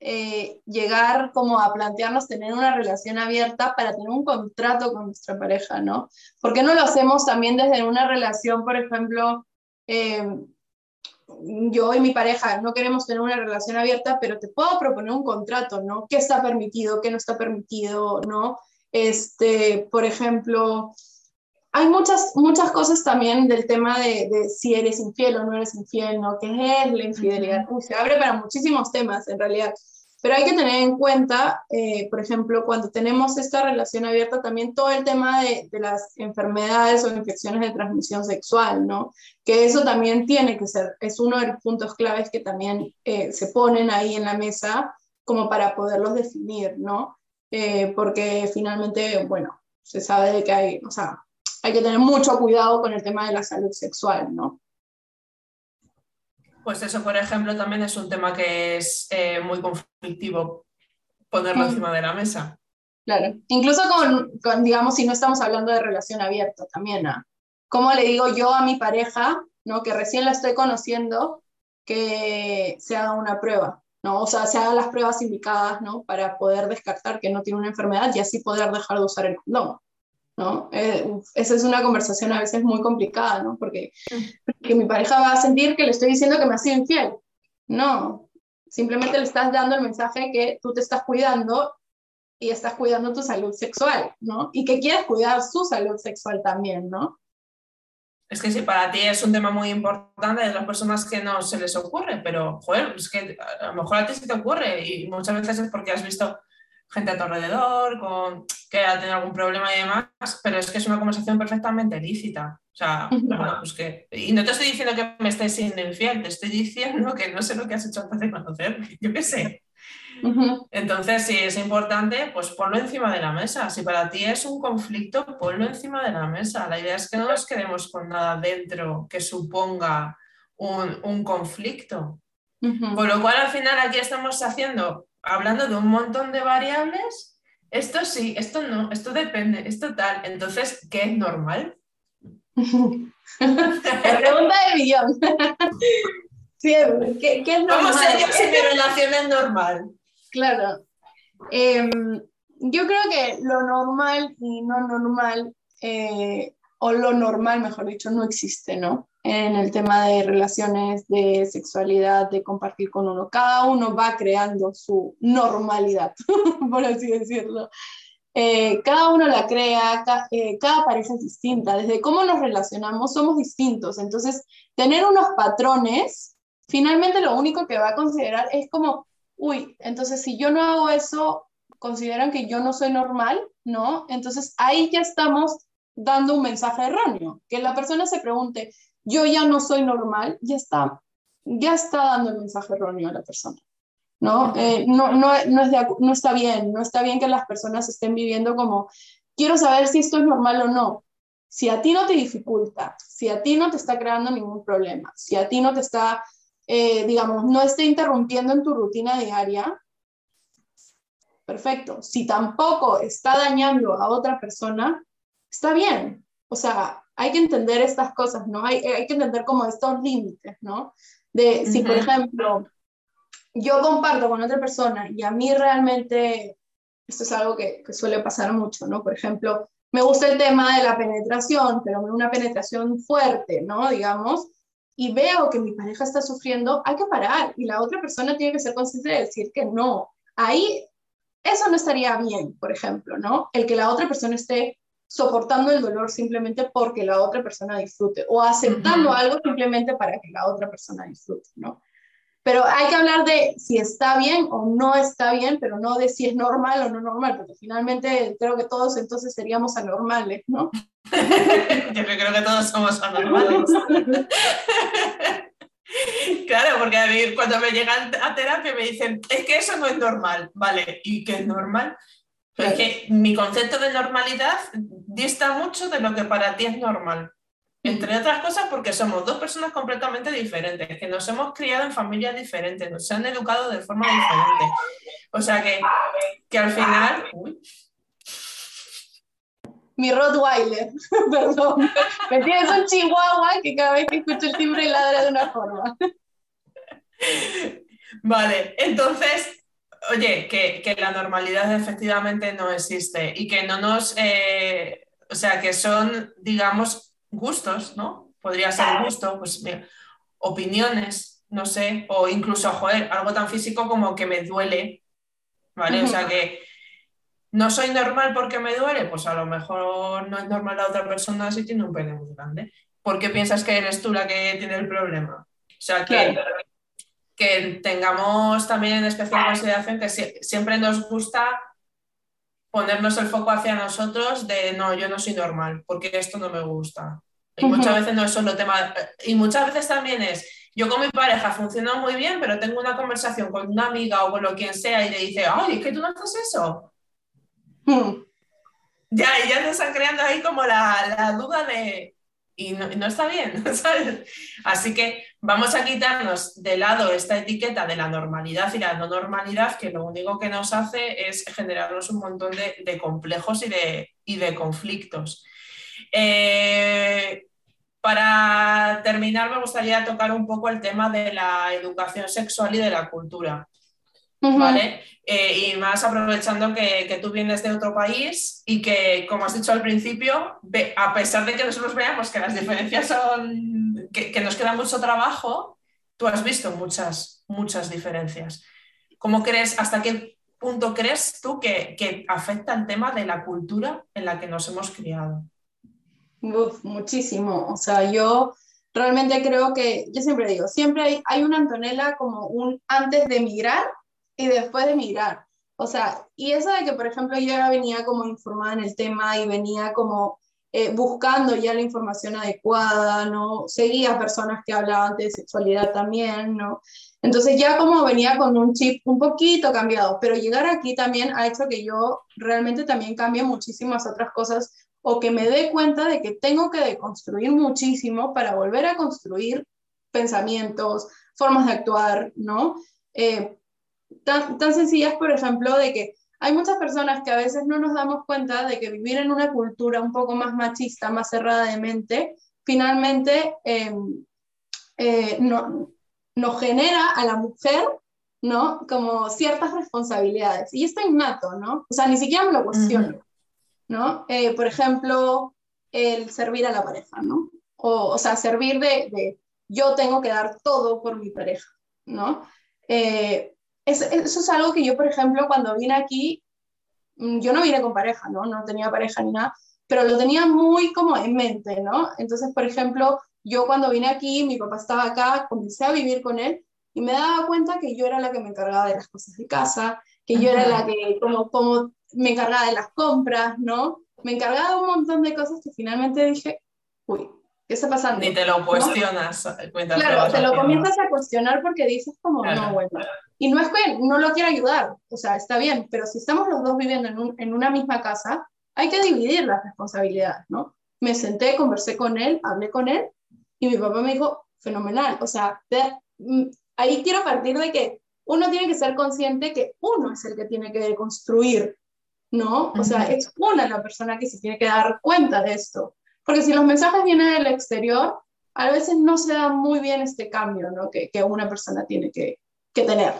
eh, llegar como a plantearnos tener una relación abierta para tener un contrato con nuestra pareja, ¿no? ¿Por qué no lo hacemos también desde una relación, por ejemplo, eh, yo y mi pareja no queremos tener una relación abierta, pero te puedo proponer un contrato, ¿no? ¿Qué está permitido, qué no está permitido, ¿no? Este, por ejemplo, hay muchas, muchas cosas también del tema de, de, si eres infiel o no eres infiel, ¿no? ¿Qué es la infidelidad? se abre para muchísimos temas en realidad. Pero hay que tener en cuenta, eh, por ejemplo, cuando tenemos esta relación abierta, también todo el tema de, de, las enfermedades o infecciones de transmisión sexual, ¿no? Que eso también tiene que ser, es uno de los puntos claves que también eh, se ponen ahí en la mesa como para poderlos definir, ¿no? Eh, porque finalmente, bueno, se sabe de que hay, o sea, hay que tener mucho cuidado con el tema de la salud sexual, ¿no? Pues eso, por ejemplo, también es un tema que es eh, muy conflictivo ponerlo mm. encima de la mesa. Claro, incluso con, digamos, si no estamos hablando de relación abierta también, ¿no? ¿Cómo le digo yo a mi pareja, ¿no? que recién la estoy conociendo, que se haga una prueba? ¿no? O sea, se hagan las pruebas indicadas ¿no? para poder descartar que no tiene una enfermedad y así poder dejar de usar el condón. ¿No? Eh, esa es una conversación a veces muy complicada, ¿no? Porque, porque, mi pareja va a sentir que le estoy diciendo que me ha sido infiel. No, simplemente le estás dando el mensaje que tú te estás cuidando y estás cuidando tu salud sexual, ¿no? Y que quieres cuidar su salud sexual también, ¿no? Es que si para ti es un tema muy importante, de las personas que no se les ocurre, pero, joder, es que a lo mejor a ti sí te ocurre y muchas veces es porque has visto gente a tu alrededor, con, que ha tenido algún problema y demás, pero es que es una conversación perfectamente lícita. O sea, pues que, y no te estoy diciendo que me estés siendo infiel, te estoy diciendo que no sé lo que has hecho antes de conocer, yo qué sé. Entonces, si es importante, pues ponlo encima de la mesa. Si para ti es un conflicto, ponlo encima de la mesa. La idea es que no nos quedemos con nada dentro que suponga un, un conflicto. Por lo cual, al final, aquí estamos haciendo hablando de un montón de variables, esto sí, esto no, esto depende, esto tal. Entonces, ¿qué es normal? La pregunta de millón. ¿qué, es normal? ¿Cómo sé yo si mi relación es normal? Claro. Em, yo creo que lo normal y no normal, eh, o lo normal, mejor dicho, no existe, ¿no? En el tema de relaciones, de sexualidad, de compartir con uno. Cada uno va creando su normalidad, por así decirlo. Eh, cada uno la crea, eh, cada pareja es distinta, desde cómo nos relacionamos somos distintos, entonces tener unos patrones, finalmente lo único que va a considerar es como, uy, entonces si yo no hago eso, consideran que yo no soy normal, ¿no? Entonces ahí ya estamos dando un mensaje erróneo, que la persona se pregunte, yo ya no soy normal, ya está, ya está dando el mensaje erróneo a la persona. ¿no? Eh, no, no, no, es no está bien, no está bien que las personas estén viviendo como, quiero saber si esto es normal o no. Si a ti no te dificulta, si a ti no te está creando ningún problema, si a ti no te está, eh, digamos, no está interrumpiendo en tu rutina diaria, perfecto. Si tampoco está dañando a otra persona, está bien. O sea, hay que entender estas cosas, ¿no? Hay, hay que entender como estos límites, ¿no? De si, por ejemplo, yo comparto con otra persona y a mí realmente, esto es algo que, que, suele pasar mucho, ¿no? Por ejemplo, me gusta el tema de la penetración, pero una penetración fuerte, ¿no? Digamos, y veo que mi pareja está sufriendo, hay que parar y la otra persona tiene que ser consciente de decir que no. Ahí, eso no estaría bien, por ejemplo, ¿no? El que la otra persona esté soportando el dolor simplemente porque la otra persona disfrute o aceptando algo simplemente para que la otra persona disfrute, ¿no? Pero hay que hablar de si está bien o no está bien, pero no de si es normal o no normal, porque finalmente creo que todos entonces seríamos anormales, ¿no? Yo creo que todos somos anormales. Claro, porque a mí cuando me llegan a terapia me dicen, es que eso no es normal, ¿vale? ¿Y qué es normal? Pero es que mi concepto de normalidad dista mucho de lo que para ti es normal. Entre otras cosas porque somos dos personas completamente diferentes, que nos hemos criado en familias diferentes, nos han educado de forma diferente. O sea que, que al final... Mi Rottweiler, perdón. Me tienes un chihuahua que cada vez que escucho el timbre ladra de una forma. Vale, entonces, oye, que, que la normalidad efectivamente no existe y que no nos... Eh, o sea, que son, digamos, gustos, ¿no? Podría ser gusto, pues opiniones, no sé, o incluso, joder, algo tan físico como que me duele, ¿vale? O sea que no soy normal porque me duele, pues a lo mejor no es normal la otra persona si tiene un pene muy grande. ¿Por qué piensas que eres tú la que tiene el problema? O sea que, que tengamos también en especial consideración que siempre nos gusta ponernos el foco hacia nosotros de no, yo no soy normal, porque esto no me gusta. Y muchas veces no es solo tema, y muchas veces también es, yo con mi pareja funciona muy bien, pero tengo una conversación con una amiga o con lo quien sea y le dice, ay, es que tú no haces eso. Hmm. Ya, y ya te están creando ahí como la, la duda de, y no, está bien, ¿sabes? Así que vamos a quitarnos de lado esta etiqueta de la normalidad y la no normalidad, que lo único que nos hace es generarnos un montón de, complejos y de, de conflictos. Eh, para terminar, me gustaría tocar un poco el tema de la educación sexual y de la cultura. ¿Vale? Eh, y más aprovechando que, tú vienes de otro país y que, como has dicho al principio, a pesar de que nosotros veamos que las diferencias son, que, nos queda mucho trabajo, tú has visto muchas, muchas diferencias. ¿Cómo crees, hasta qué punto crees tú que, que afecta el tema de la cultura en la que nos hemos criado? muchísimo. O sea, yo realmente creo que, yo siempre digo, siempre hay, hay una Antonella como un antes de emigrar y después de mirar. O sea, y eso de que, por ejemplo, yo ya venía como informada en el tema y venía como eh, buscando ya la información adecuada, ¿no? Seguía personas que hablaban de sexualidad también, ¿no? Entonces ya como venía con un chip un poquito cambiado, pero llegar aquí también ha hecho que yo realmente también cambie muchísimas otras cosas o que me dé cuenta de que tengo que deconstruir muchísimo para volver a construir pensamientos, formas de actuar, ¿no? Eh, tan, tan sencillas, por ejemplo, de que hay muchas personas que a veces no nos damos cuenta de que vivir en una cultura un poco más machista, más cerrada de mente, finalmente em, eh, no, nos genera a la mujer, ¿no? Como ciertas responsabilidades. Y esto es innato, ¿no? O sea, ni siquiera me lo cuestiono, ¿no? Eh, por ejemplo, el servir a la pareja, ¿no? o, o sea, servir de, yo tengo que dar todo por mi pareja, ¿no? Eh, eso es algo que yo, por ejemplo, cuando vine aquí, mm, yo no vine con pareja, ¿no? No tenía pareja ni nada, pero lo tenía muy como en mente, ¿no? Entonces, por ejemplo, yo cuando vine aquí, mi papá estaba acá, comencé a vivir con él y me daba cuenta que yo era la que me encargaba de las cosas de casa, que yo era la que como, como me encargaba de las compras, ¿no? Me encargaba de un montón de cosas que finalmente dije, uy, ¿qué está pasando? Ni te lo cuestionas. Claro, te lo comienzas a cuestionar porque dices como, no, bueno. Y no es que no lo quiera ayudar, o sea, está bien, pero si estamos los dos viviendo en, en una misma casa, hay que dividir las responsabilidades, ¿no? Me senté, conversé con él, hablé con él y mi papá me dijo, fenomenal, o sea, mm, ahí quiero partir de que uno tiene que ser consciente que uno es el que tiene que construir, ¿no? O sea, es una la persona que se tiene que dar cuenta de esto. Porque si los mensajes vienen del exterior, a veces no se da muy bien este cambio, ¿no? Que, que una persona tiene que, que tener.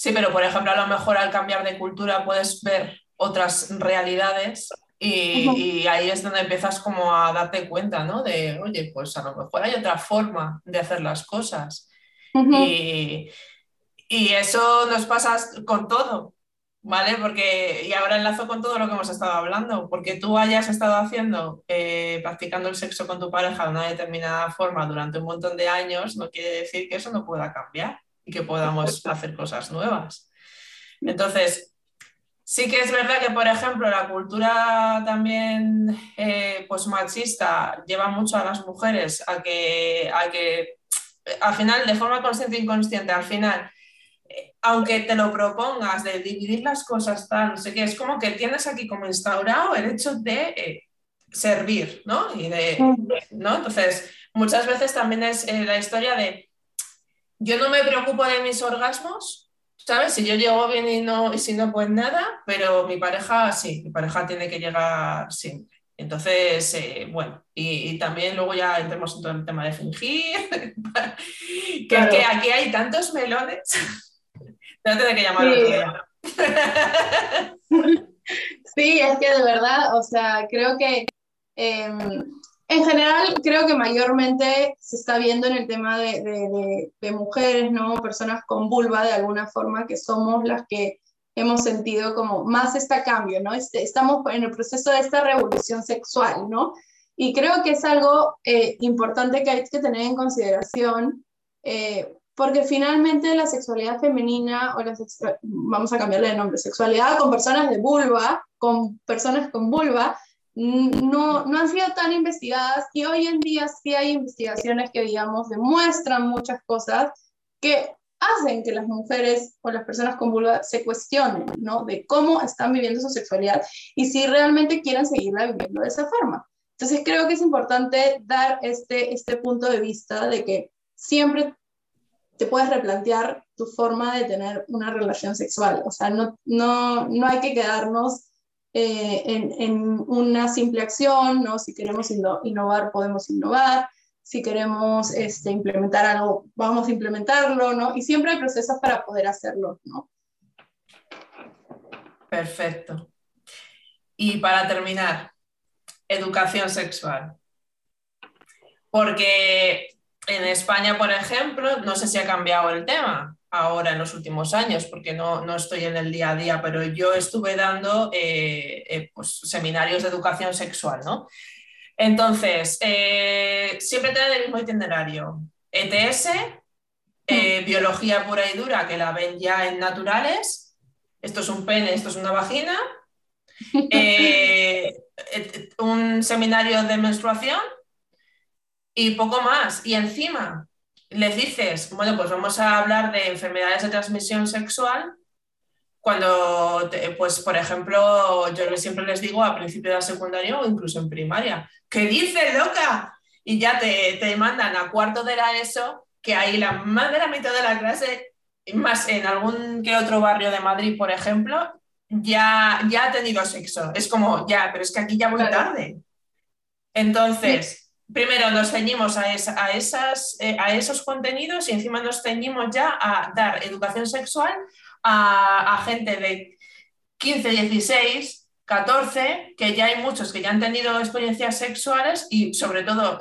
Sí, pero por ejemplo, a lo mejor al cambiar de cultura puedes ver otras realidades y, ahí es donde empiezas como a darte cuenta, ¿no? De, oye, pues a lo mejor hay otra forma de hacer las cosas. y, eso nos pasa con todo, ¿vale? Porque, y ahora enlazo con todo lo que hemos estado hablando, porque tú hayas estado haciendo, eh, practicando el sexo con tu pareja de una determinada forma durante un montón de años, no quiere decir que eso no pueda cambiar y que podamos hacer cosas nuevas. Entonces, Sí que es verdad que, por ejemplo, la cultura también eh, pues machista lleva mucho a las mujeres a que, a que al final, de forma consciente e inconsciente, al final, eh, aunque te lo propongas de dividir las cosas tal, no sé qué, es como que tienes aquí como instaurado el hecho de eh, servir, ¿no? Y de, ¿no? Entonces, muchas veces también es la historia de yo no me preocupo de mis orgasmos, ¿Sabes? Si yo llego bien y, no, y si no, pues nada, pero mi pareja sí, mi pareja tiene que llegar siempre. Entonces, eh, bueno, y, también luego ya entremos en todo el tema de fingir, que, aquí hay tantos melones. Trate de que llamar sí. sí, es que de verdad, o sea, creo que em, en general, creo que mayormente se está viendo en el tema de, mujeres, ¿no? Personas con vulva, de alguna forma, que somos las que hemos sentido como más este cambio, ¿no? Este, estamos en el proceso de esta revolución sexual, ¿no? Y creo que es algo eh, importante que hay que tener en consideración, eh, porque finalmente la sexualidad femenina, o la vamos a cambiarle de nombre, sexualidad con personas de vulva, con personas con vulva, no, no han sido tan investigadas y hoy en día sí hay investigaciones que, digamos, demuestran muchas cosas que hacen que las mujeres o las personas con vulva se cuestionen, ¿no? De cómo están viviendo su sexualidad y si realmente quieren seguirla viviendo de esa forma. Entonces creo que es importante dar este, este punto de vista de que siempre te puedes replantear tu forma de tener una relación sexual. O sea, no, no, no hay que quedarnos eh, en, una simple acción, ¿no? Si queremos innovar, podemos innovar. Si queremos este, implementar algo, vamos a implementarlo, ¿no? Y siempre hay procesos para poder hacerlo, ¿no? Perfecto. Y para terminar, educación sexual. Porque en España, por ejemplo, no sé si ha cambiado el tema, ahora en los últimos años, porque no, no, estoy en el día a día, pero yo estuve dando eh, eh, pues, seminarios de educación sexual, ¿no? Entonces, eh, siempre tienen el mismo itinerario. ETS, mm. biología pura y dura, que la ven ya en naturales. Esto es un pene, esto es una vagina. un seminario de menstruación y poco más. Y encima, les dices, bueno, pues vamos a hablar de enfermedades de transmisión sexual, cuando, pues, por ejemplo, yo siempre les digo a principio de la secundaria o incluso en primaria, ¿qué dices, loca? Y ya te, te mandan a cuarto de la ESO, que ahí la más de la mitad de la clase, más en algún que otro barrio de Madrid, por ejemplo, ya, ya ha tenido sexo. Es como, ya, pero es que aquí ya muy tarde. Entonces, primero nos ceñimos a, a, esas, eh, a esos contenidos y encima nos ceñimos ya a dar educación sexual a, gente de 15, 16, 14, que ya hay muchos que ya han tenido experiencias sexuales y sobre todo,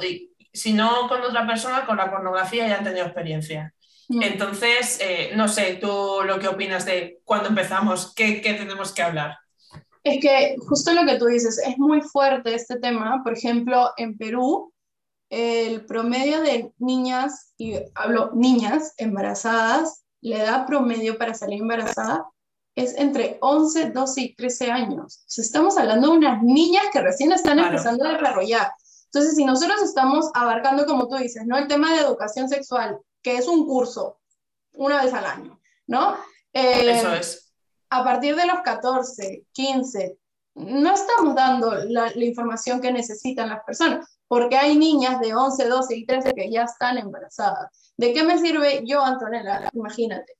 si no con otra persona, con la pornografía ya han tenido experiencia. Mm. Entonces, eh, no sé, tú lo que opinas de cuando empezamos, ¿qué, ¿qué, tenemos que hablar? Es que justo lo que tú dices, es muy fuerte este tema. Por ejemplo, en Perú, el promedio de niñas, y hablo niñas embarazadas, la edad promedio para salir embarazada es entre 11, 12 y 13 años. estamos hablando de unas niñas que recién están empezando a desarrollar. Entonces, si nosotros estamos abarcando, como tú dices, ¿no? El tema de educación sexual, que es un curso una vez al año, ¿no? Eh, Eso es. A partir de los 14, 15, no estamos dando la, la, información que necesitan las personas, porque hay niñas de 11, 12 y 13 que ya están embarazadas. ¿De qué me sirve yo, Antonella? Imagínate,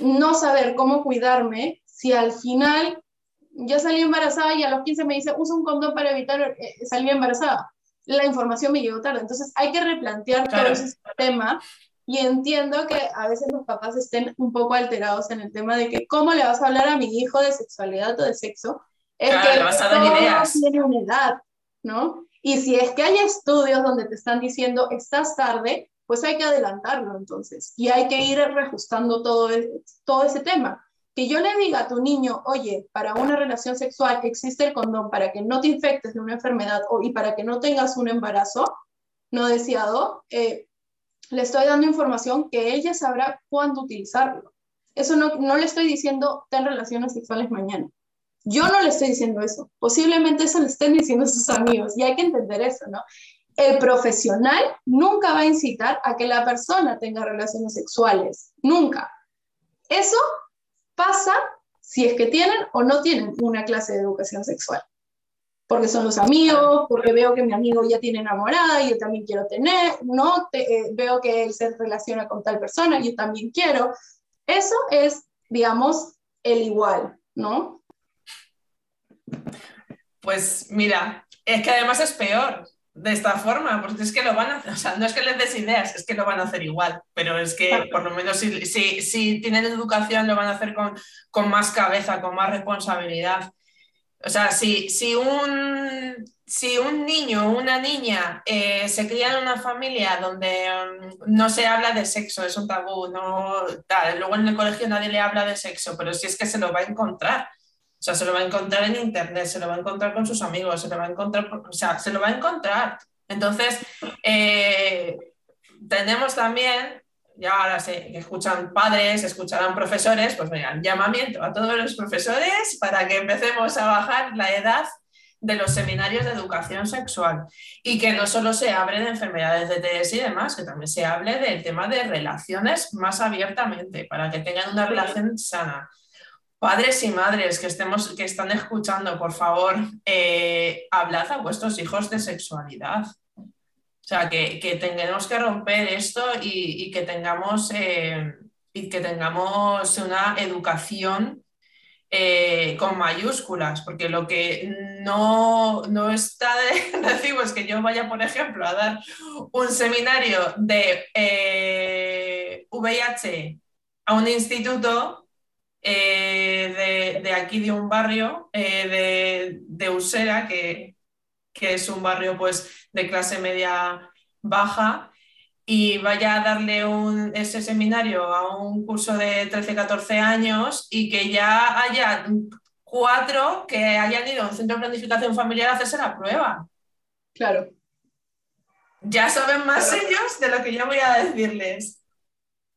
no saber cómo cuidarme si al final ya salí embarazada y a los 15 me dice, usa un condón para evitar eh, salir embarazada. La información me llegó tarde. Entonces hay que replantear todo ese tema y entiendo que a veces los papás estén un poco alterados en el tema de que cómo le vas a hablar a mi hijo de sexualidad o de sexo. Es que vas a dar ideas. tiene una edad, ¿no? Y si es que hay estudios donde te están diciendo, estás tarde, pues hay que adelantarlo entonces. Y hay que ir reajustando todo, todo ese tema. Que yo le diga a tu niño, oye, para una relación sexual existe el condón para que no te infectes de una enfermedad o, y para que no tengas un embarazo no deseado, eh, le estoy dando información que ella sabrá cuándo utilizarlo. Eso no, no le estoy diciendo, ten relaciones sexuales mañana. Yo no le estoy diciendo eso. Posiblemente eso le estén diciendo sus amigos y hay que entender eso, ¿no? El profesional nunca va a incitar a que la persona tenga relaciones sexuales. Nunca. Eso pasa si es que tienen o no tienen una clase de educación sexual porque son los amigos, porque veo que mi amigo ya tiene enamorada y yo también quiero tener, ¿no? Eh, veo que él se relaciona con tal persona, yo también quiero. Eso es, digamos, el igual, ¿no? Pues mira, es que además es peor de esta forma, porque es que lo van a hacer, o sea, no es que les des ideas, es que lo van a hacer igual, pero es que por lo menos si, si, si tienen educación lo van a hacer con, con más cabeza, con más responsabilidad. O sea, si, si, un, si un niño o una niña eh, se cría en una familia donde mm, no se habla de sexo, es un tabú, no tal, luego en el colegio nadie le habla de sexo, pero si es que se lo va a encontrar. O sea, se lo va a encontrar en internet, se lo va a encontrar con sus amigos, se lo va a encontrar, o sea, se lo va a encontrar. Entonces, eh, tenemos también ya ahora se escuchan padres, escucharán profesores, pues venga, llamamiento a todos los profesores para que empecemos a bajar la edad de los seminarios de educación sexual y que no solo se hable de enfermedades de TS y demás, que también se hable del tema de relaciones más abiertamente para que tengan una relación sana. Padres y madres que, estemos, que están escuchando, por favor, eh, hablad a vuestros hijos de sexualidad. O sea, que, que tengamos que romper esto y, que tengamos, eh, y que tengamos una educación eh, con mayúsculas, porque lo que no, no está de recibo es que yo vaya, por ejemplo, a dar un seminario de VIH eh, a un instituto de, de, aquí de un barrio de, de Usera, que, que es un barrio pues de clase media baja y vaya a darle un, ese seminario a un curso de 13-14 años y que ya haya cuatro que hayan ido a un centro de planificación familiar a hacerse la prueba. Claro. Ya saben más ellos de lo que yo voy a decirles.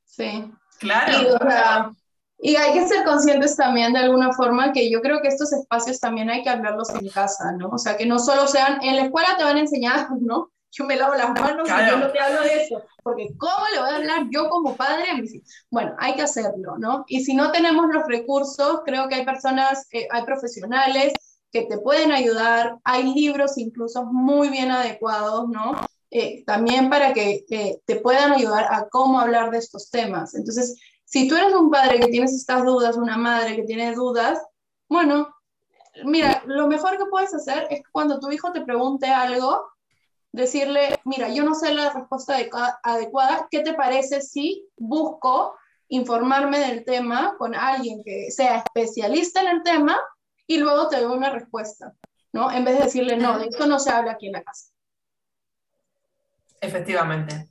Sí. Claro. Y hay que ser conscientes también de alguna forma que yo creo que estos espacios también hay que hablarlos en casa, ¿no? O sea, que no solo sean, en la escuela te van a enseñar, ¿no? Yo me lavo las manos y yo no te hablo de eso, porque ¿cómo le voy a hablar yo como padre a mis hijos? Bueno, hay que hacerlo, ¿no? Y si no tenemos los recursos, creo que hay personas, eh, hay profesionales que te pueden ayudar, hay libros incluso muy bien adecuados, ¿no? Eh, también para que eh, te puedan ayudar a cómo hablar de estos temas. Entonces, si tú eres un padre que tienes estas dudas, una madre que tiene dudas, bueno, mira, lo mejor que puedes hacer es cuando tu hijo te pregunte algo, decirle, mira, yo no sé la respuesta adecuada, ¿qué te parece si busco informarme del tema con alguien que sea especialista en el tema y luego te doy una respuesta, ¿no? En vez de decirle, no, de esto no se habla aquí en la casa. Efectivamente.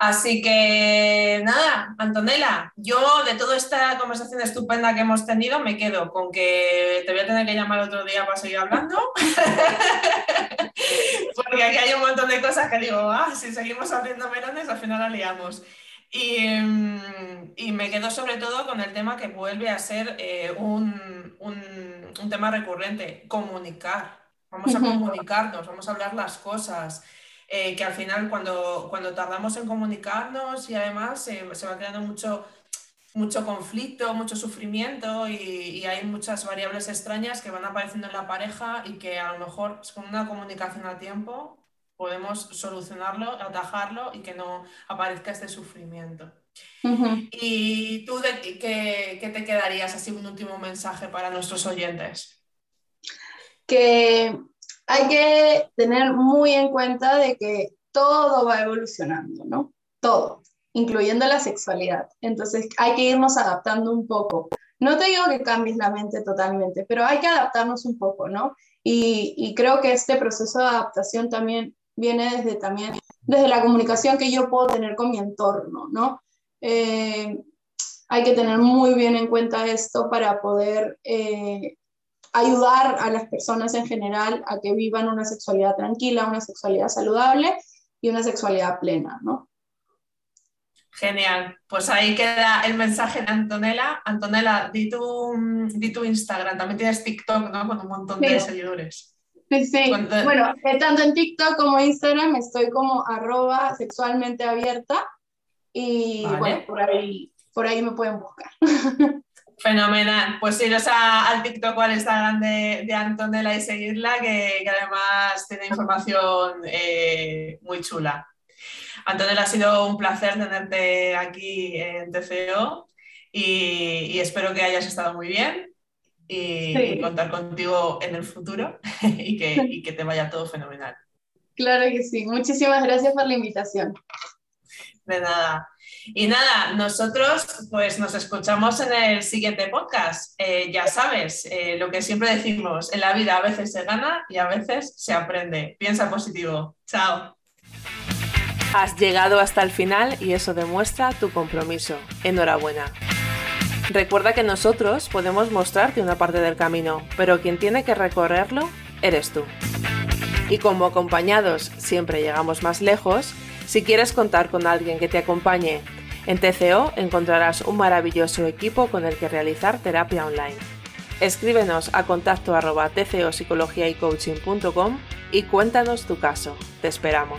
Así que nada, Antonella, yo de toda esta conversación estupenda que hemos tenido me quedo con que te voy a tener que llamar otro día para seguir hablando, porque aquí hay un montón de cosas que digo, ah, si seguimos haciendo melones al final la liamos. Y, mm, y, me quedo sobre todo con el tema que vuelve a ser eh, un, un, un, tema recurrente, comunicar. Vamos a comunicarnos, vamos a hablar las cosas. Eh, que al final cuando, cuando tardamos en comunicarnos y además se va creando mucho, mucho conflicto, mucho sufrimiento y, y, hay muchas variables extrañas que van apareciendo en la pareja y que a lo mejor con una comunicación a tiempo podemos solucionarlo, atajarlo y que no aparezca este sufrimiento. ¿Y tú de, qué, qué te quedarías así un último mensaje para nuestros oyentes? Que hay que tener muy en cuenta de que todo va evolucionando, ¿no? Todo, incluyendo la sexualidad. Entonces hay que irnos adaptando un poco. No te digo que cambies la mente totalmente, pero hay que adaptarnos un poco, ¿no? Y, creo que este proceso de adaptación también viene desde, también, desde la comunicación que yo puedo tener con mi entorno, ¿no? Eh, hay que tener muy bien en cuenta esto para poder eh, ayudar a las personas en general a que vivan una sexualidad tranquila, una sexualidad saludable y una sexualidad plena, ¿no? Genial, pues ahí queda el mensaje de Antonella. Antonella, di tu, di tu Instagram, también tienes TikTok, ¿no? Con un montón de seguidores. Sí, sí. Bueno, eh, tanto en TikTok como Instagram estoy como arroba sexualmente abierta y bueno, por ahí, por ahí me pueden buscar. Fenomenal. Pues iros al TikTok o al Instagram de, de Antonella y seguirla, que, además tiene información eh, muy chula. Antonella, ha sido un placer tenerte aquí en TCO y, espero que hayas estado muy bien y, contar contigo en el futuro y que, y que te vaya todo fenomenal. Claro que sí. Muchísimas gracias por la invitación. De nada. Y nada, nosotros pues nos escuchamos en el siguiente podcast. Eh, ya sabes, eh, lo que siempre decimos, en la vida a veces se gana y a veces se aprende. Piensa positivo. Chao. Has llegado hasta el final y eso demuestra tu compromiso. Enhorabuena. Recuerda que nosotros podemos mostrarte una parte del camino, pero quien tiene que recorrerlo eres tú. Y como acompañados siempre llegamos más lejos, si quieres contar con alguien que te acompañe en TCO, encontrarás un maravilloso equipo con el que realizar terapia online. Escríbenos a contacto arroba y cuéntanos tu caso. Te esperamos.